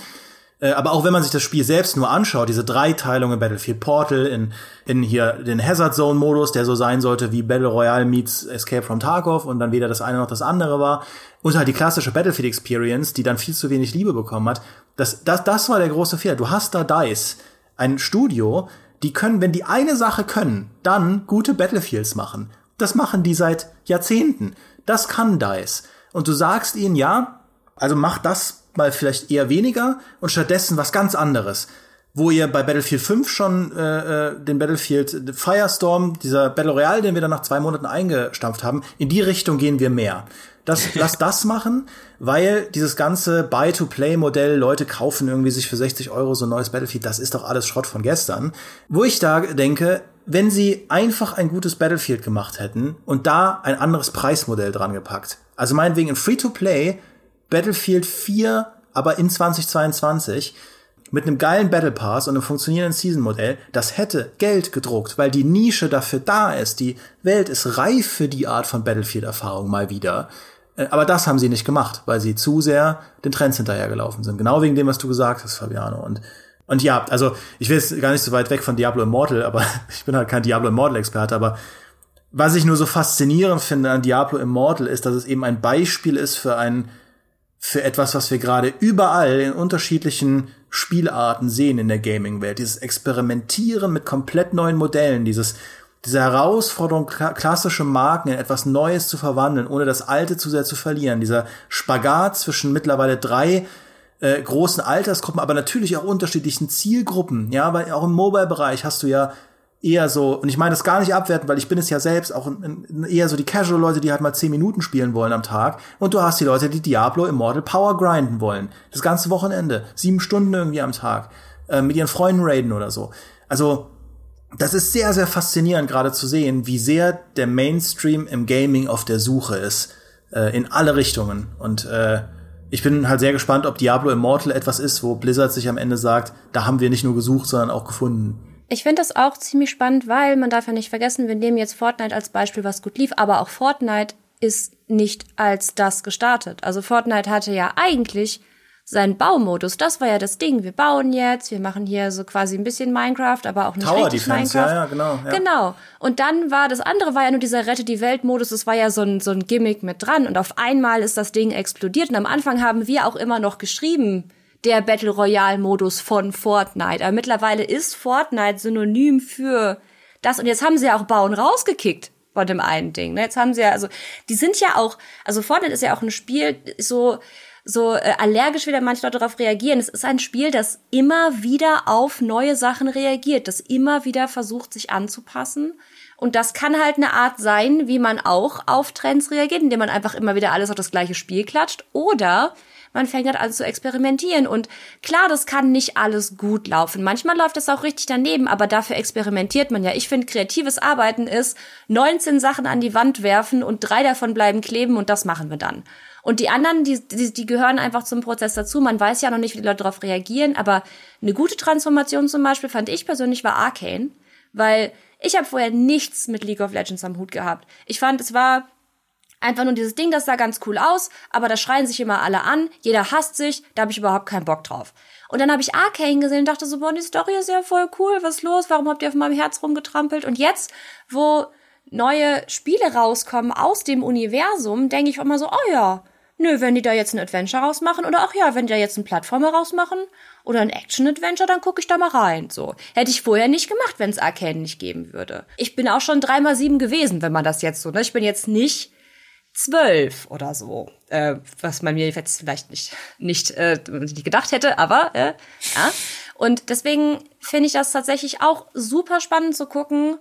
äh, aber auch wenn man sich das Spiel selbst nur anschaut, diese Dreiteilung in Battlefield Portal, in, in hier den Hazard Zone Modus, der so sein sollte wie Battle Royale meets Escape from Tarkov und dann weder das eine noch das andere war, und halt die klassische Battlefield Experience, die dann viel zu wenig Liebe bekommen hat, das, das, das war der große Fehler. Du hast da DICE, ein Studio, die können, wenn die eine Sache können, dann gute Battlefields machen. Das machen die seit Jahrzehnten. Das kann DICE. Und du sagst ihnen, ja, also mach das mal vielleicht eher weniger und stattdessen was ganz anderes. Wo ihr bei Battlefield 5 schon äh, äh, den Battlefield Firestorm, dieser Battle Royale, den wir dann nach zwei Monaten eingestampft haben, in die Richtung gehen wir mehr. Das, lass das machen, weil dieses ganze Buy-to-Play-Modell, Leute kaufen irgendwie sich für 60 Euro so ein neues Battlefield, das ist doch alles Schrott von gestern. Wo ich da denke, wenn sie einfach ein gutes Battlefield gemacht hätten und da ein anderes Preismodell dran gepackt. Also meinetwegen ein Free-to-Play Battlefield 4, aber in 2022 mit einem geilen Battle Pass und einem funktionierenden Season-Modell, das hätte Geld gedruckt, weil die Nische dafür da ist. Die Welt ist reif für die Art von Battlefield-Erfahrung mal wieder. Äh, aber das haben sie nicht gemacht, weil sie zu sehr den Trends hinterhergelaufen sind. Genau wegen dem, was du gesagt hast, Fabiano. Und, und ja, also ich will jetzt gar nicht so weit weg von Diablo Immortal, aber ich bin halt kein Diablo Immortal-Experte, aber was ich nur so faszinierend finde an Diablo Immortal ist, dass es eben ein Beispiel ist für ein, für etwas, was wir gerade überall in unterschiedlichen Spielarten sehen in der Gaming-Welt. Dieses Experimentieren mit komplett neuen Modellen, dieses diese Herausforderung, klassische Marken in etwas Neues zu verwandeln, ohne das Alte zu sehr zu verlieren. Dieser Spagat zwischen mittlerweile drei äh, großen Altersgruppen, aber natürlich auch unterschiedlichen Zielgruppen. Ja, weil auch im Mobile-Bereich hast du ja eher so, und ich meine das gar nicht abwerten, weil ich bin es ja selbst auch in, in, eher so die Casual-Leute, die halt mal zehn Minuten spielen wollen am Tag. Und du hast die Leute, die Diablo Immortal Power grinden wollen. Das ganze Wochenende. Sieben Stunden irgendwie am Tag. Äh, mit ihren Freunden raiden oder so. Also, das ist sehr, sehr faszinierend gerade zu sehen, wie sehr der Mainstream im Gaming auf der Suche ist. Äh, in alle Richtungen. Und äh, ich bin halt sehr gespannt, ob Diablo Immortal etwas ist, wo Blizzard sich am Ende sagt, da haben wir nicht nur gesucht, sondern auch gefunden. Ich finde das auch ziemlich spannend, weil man darf ja nicht vergessen, wir nehmen jetzt Fortnite als Beispiel, was gut lief, aber auch Fortnite ist nicht als das gestartet. Also Fortnite hatte ja eigentlich sein Baumodus. Das war ja das Ding. Wir bauen jetzt, wir machen hier so quasi ein bisschen Minecraft, aber auch nicht Tower richtig Defense, Minecraft. Ja, ja, genau. Ja. Genau. Und dann war das andere war ja nur dieser Rette die Welt Modus. Das war ja so ein so ein Gimmick mit dran. Und auf einmal ist das Ding explodiert. Und am Anfang haben wir auch immer noch geschrieben, der Battle Royale Modus von Fortnite. Aber mittlerweile ist Fortnite synonym für das. Und jetzt haben sie ja auch Bauen rausgekickt von dem einen Ding. Ne? Jetzt haben sie ja, also, die sind ja auch, also Fortnite ist ja auch ein Spiel, so, so äh, allergisch, wie da manche Leute darauf reagieren. Es ist ein Spiel, das immer wieder auf neue Sachen reagiert, das immer wieder versucht, sich anzupassen. Und das kann halt eine Art sein, wie man auch auf Trends reagiert, indem man einfach immer wieder alles auf das gleiche Spiel klatscht. Oder man fängt halt an zu experimentieren. Und klar, das kann nicht alles gut laufen. Manchmal läuft es auch richtig daneben, aber dafür experimentiert man ja. Ich finde, kreatives Arbeiten ist 19 Sachen an die Wand werfen und drei davon bleiben kleben und das machen wir dann. Und die anderen, die, die, die gehören einfach zum Prozess dazu. Man weiß ja noch nicht, wie die Leute darauf reagieren, aber eine gute Transformation zum Beispiel fand ich persönlich war Arcane, weil ich habe vorher nichts mit League of Legends am Hut gehabt. Ich fand, es war einfach nur dieses Ding, das sah ganz cool aus, aber da schreien sich immer alle an, jeder hasst sich, da habe ich überhaupt keinen Bock drauf. Und dann habe ich Arcane gesehen und dachte so, boah, die Story ist ja voll cool, was ist los? Warum habt ihr auf meinem Herz rumgetrampelt? Und jetzt, wo neue Spiele rauskommen aus dem Universum, denke ich mal so, oh ja, nö, wenn die da jetzt ein Adventure rausmachen oder auch ja, wenn die da jetzt ein Plattformer rausmachen oder ein Action-Adventure, dann gucke ich da mal rein. So. Hätte ich vorher nicht gemacht, wenn es Arcane nicht geben würde. Ich bin auch schon dreimal sieben gewesen, wenn man das jetzt so, ne? Ich bin jetzt nicht zwölf oder so, äh, was man mir jetzt vielleicht nicht, nicht, äh, nicht gedacht hätte, aber äh, ja. Und deswegen finde ich das tatsächlich auch super spannend zu gucken,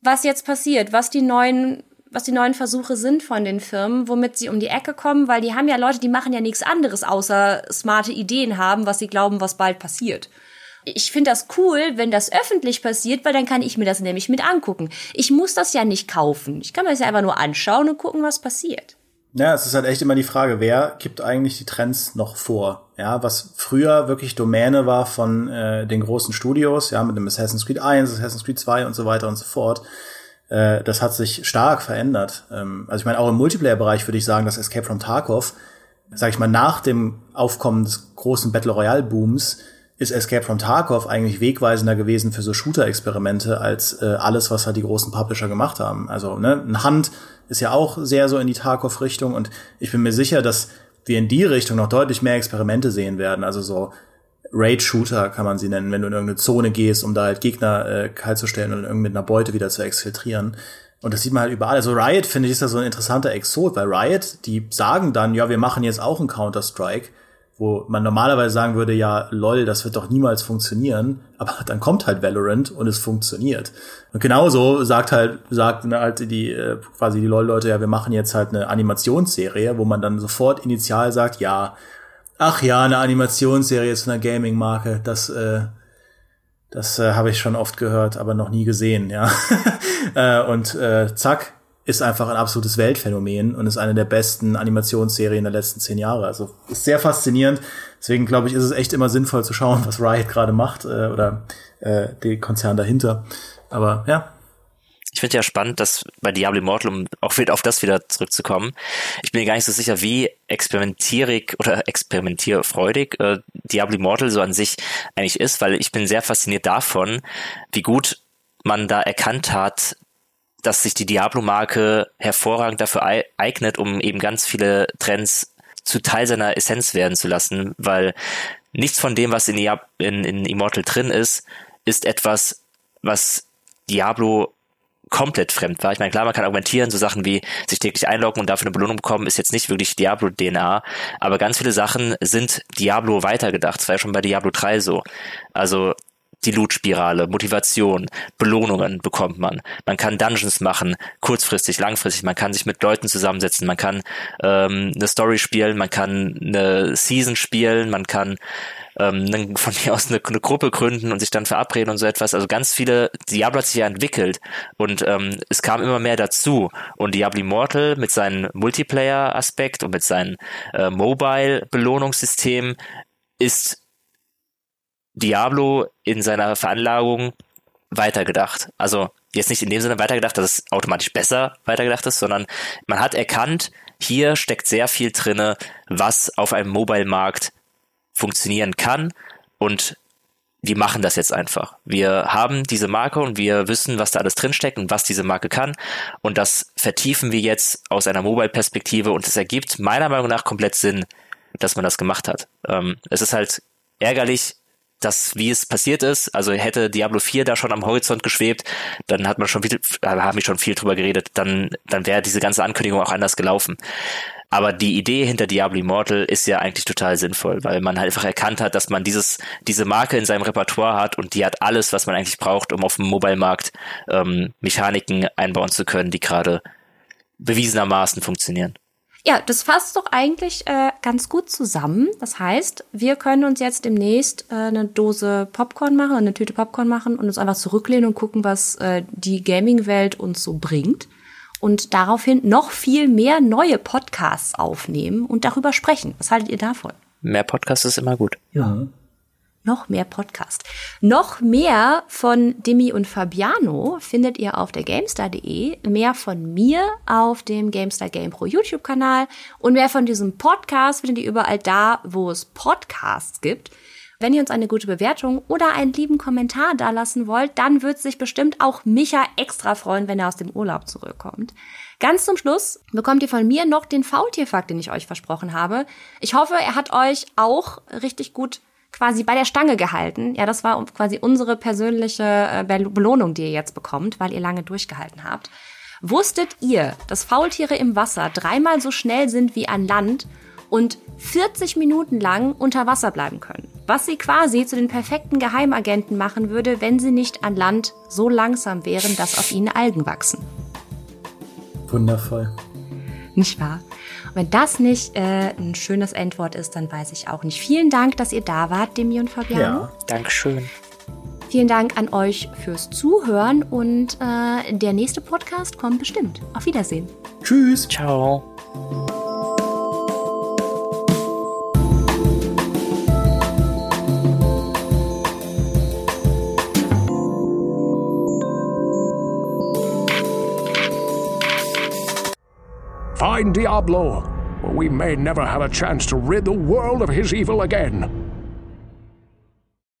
was jetzt passiert, was die neuen was die neuen Versuche sind von den Firmen, womit sie um die Ecke kommen, weil die haben ja Leute, die machen ja nichts anderes, außer smarte Ideen haben, was sie glauben, was bald passiert. Ich finde das cool, wenn das öffentlich passiert, weil dann kann ich mir das nämlich mit angucken. Ich muss das ja nicht kaufen. Ich kann mir das ja einfach nur anschauen und gucken, was passiert. Ja, es ist halt echt immer die Frage, wer gibt eigentlich die Trends noch vor? Ja, was früher wirklich Domäne war von äh, den großen Studios, ja, mit dem Assassin's Creed 1, Assassin's Creed 2 und so weiter und so fort äh, das hat sich stark verändert. Ähm, also ich meine, auch im Multiplayer-Bereich würde ich sagen, dass Escape from Tarkov, sag ich mal, nach dem Aufkommen des großen Battle Royale-Booms ist Escape from Tarkov eigentlich wegweisender gewesen für so Shooter-Experimente als äh, alles, was halt die großen Publisher gemacht haben. Also ne, ein Hand ist ja auch sehr so in die Tarkov-Richtung und ich bin mir sicher, dass wir in die Richtung noch deutlich mehr Experimente sehen werden. Also so Raid-Shooter kann man sie nennen, wenn du in irgendeine Zone gehst, um da halt Gegner äh, kalt zu stellen und irgendwie mit einer Beute wieder zu exfiltrieren. Und das sieht man halt überall. Also Riot, finde ich, ist da so ein interessanter Exot, weil Riot, die sagen dann, ja, wir machen jetzt auch einen Counter-Strike, wo man normalerweise sagen würde, ja, lol, das wird doch niemals funktionieren, aber dann kommt halt Valorant und es funktioniert. Und genauso sagt halt, sagt halt die, äh, quasi die LOL-Leute, ja, wir machen jetzt halt eine Animationsserie, wo man dann sofort initial sagt, ja, Ach ja, eine Animationsserie zu einer Gaming-Marke, das, äh, das äh, habe ich schon oft gehört, aber noch nie gesehen, ja. äh, und äh, zack, ist einfach ein absolutes Weltphänomen und ist eine der besten Animationsserien der letzten zehn Jahre. Also ist sehr faszinierend. Deswegen glaube ich, ist es echt immer sinnvoll zu schauen, was Riot gerade macht äh, oder äh, die Konzern dahinter. Aber ja, ich finde ja spannend, dass bei Diablo Immortal, um auch auf das wieder zurückzukommen, ich bin mir gar nicht so sicher, wie experimentierig oder experimentierfreudig äh, Diablo Immortal so an sich eigentlich ist, weil ich bin sehr fasziniert davon, wie gut man da erkannt hat, dass sich die Diablo-Marke hervorragend dafür eignet, um eben ganz viele Trends zu Teil seiner Essenz werden zu lassen, weil nichts von dem, was in, in, in Immortal drin ist, ist etwas, was Diablo komplett fremd war. Ich meine, klar, man kann argumentieren, so Sachen wie sich täglich einloggen und dafür eine Belohnung bekommen, ist jetzt nicht wirklich Diablo-DNA, aber ganz viele Sachen sind Diablo weitergedacht. Das war ja schon bei Diablo 3 so. Also die Loot-Spirale, Motivation, Belohnungen bekommt man. Man kann Dungeons machen, kurzfristig, langfristig. Man kann sich mit Leuten zusammensetzen. Man kann ähm, eine Story spielen, man kann eine Season spielen, man kann ähm, von mir aus eine, eine, Gruppe gründen und sich dann verabreden und so etwas. Also ganz viele, Diablo hat sich ja entwickelt und ähm, es kam immer mehr dazu. Und Diablo Immortal mit seinem Multiplayer-Aspekt und mit seinem äh, Mobile-Belohnungssystem ist Diablo in seiner Veranlagung weitergedacht. Also jetzt nicht in dem Sinne weitergedacht, dass es automatisch besser weitergedacht ist, sondern man hat erkannt, hier steckt sehr viel drinne, was auf einem Mobile-Markt funktionieren kann und wir machen das jetzt einfach. Wir haben diese Marke und wir wissen, was da alles drinsteckt und was diese Marke kann. Und das vertiefen wir jetzt aus einer Mobile-Perspektive und es ergibt meiner Meinung nach komplett Sinn, dass man das gemacht hat. Ähm, es ist halt ärgerlich, dass wie es passiert ist, also hätte Diablo 4 da schon am Horizont geschwebt, dann hat man schon viel, haben wir schon viel drüber geredet, dann, dann wäre diese ganze Ankündigung auch anders gelaufen. Aber die Idee hinter Diablo Immortal ist ja eigentlich total sinnvoll, weil man halt einfach erkannt hat, dass man dieses, diese Marke in seinem Repertoire hat und die hat alles, was man eigentlich braucht, um auf dem Mobile-Markt ähm, Mechaniken einbauen zu können, die gerade bewiesenermaßen funktionieren. Ja, das fasst doch eigentlich äh, ganz gut zusammen. Das heißt, wir können uns jetzt demnächst äh, eine Dose Popcorn machen, eine Tüte Popcorn machen und uns einfach zurücklehnen und gucken, was äh, die Gaming-Welt uns so bringt. Und daraufhin noch viel mehr neue Podcasts aufnehmen und darüber sprechen. Was haltet ihr davon? Mehr Podcasts ist immer gut. Ja noch mehr Podcast. Noch mehr von Dimi und Fabiano findet ihr auf der GameStar.de, mehr von mir auf dem GameStar Game Pro YouTube-Kanal und mehr von diesem Podcast findet ihr überall da, wo es Podcasts gibt. Wenn ihr uns eine gute Bewertung oder einen lieben Kommentar dalassen wollt, dann wird sich bestimmt auch Micha extra freuen, wenn er aus dem Urlaub zurückkommt. Ganz zum Schluss bekommt ihr von mir noch den Faultierfakt, den ich euch versprochen habe. Ich hoffe, er hat euch auch richtig gut quasi bei der Stange gehalten. Ja, das war quasi unsere persönliche äh, Belohnung, die ihr jetzt bekommt, weil ihr lange durchgehalten habt. Wusstet ihr, dass Faultiere im Wasser dreimal so schnell sind wie an Land und 40 Minuten lang unter Wasser bleiben können? Was sie quasi zu den perfekten Geheimagenten machen würde, wenn sie nicht an Land so langsam wären, dass auf ihnen Algen wachsen. Wundervoll. Nicht wahr? Wenn das nicht äh, ein schönes Endwort ist, dann weiß ich auch nicht. Vielen Dank, dass ihr da wart, Demi und Fabian. Ja, Dankeschön. Vielen Dank an euch fürs Zuhören und äh, der nächste Podcast kommt bestimmt. Auf Wiedersehen. Tschüss. Ciao. Find Diablo, or we may never have a chance to rid the world of his evil again.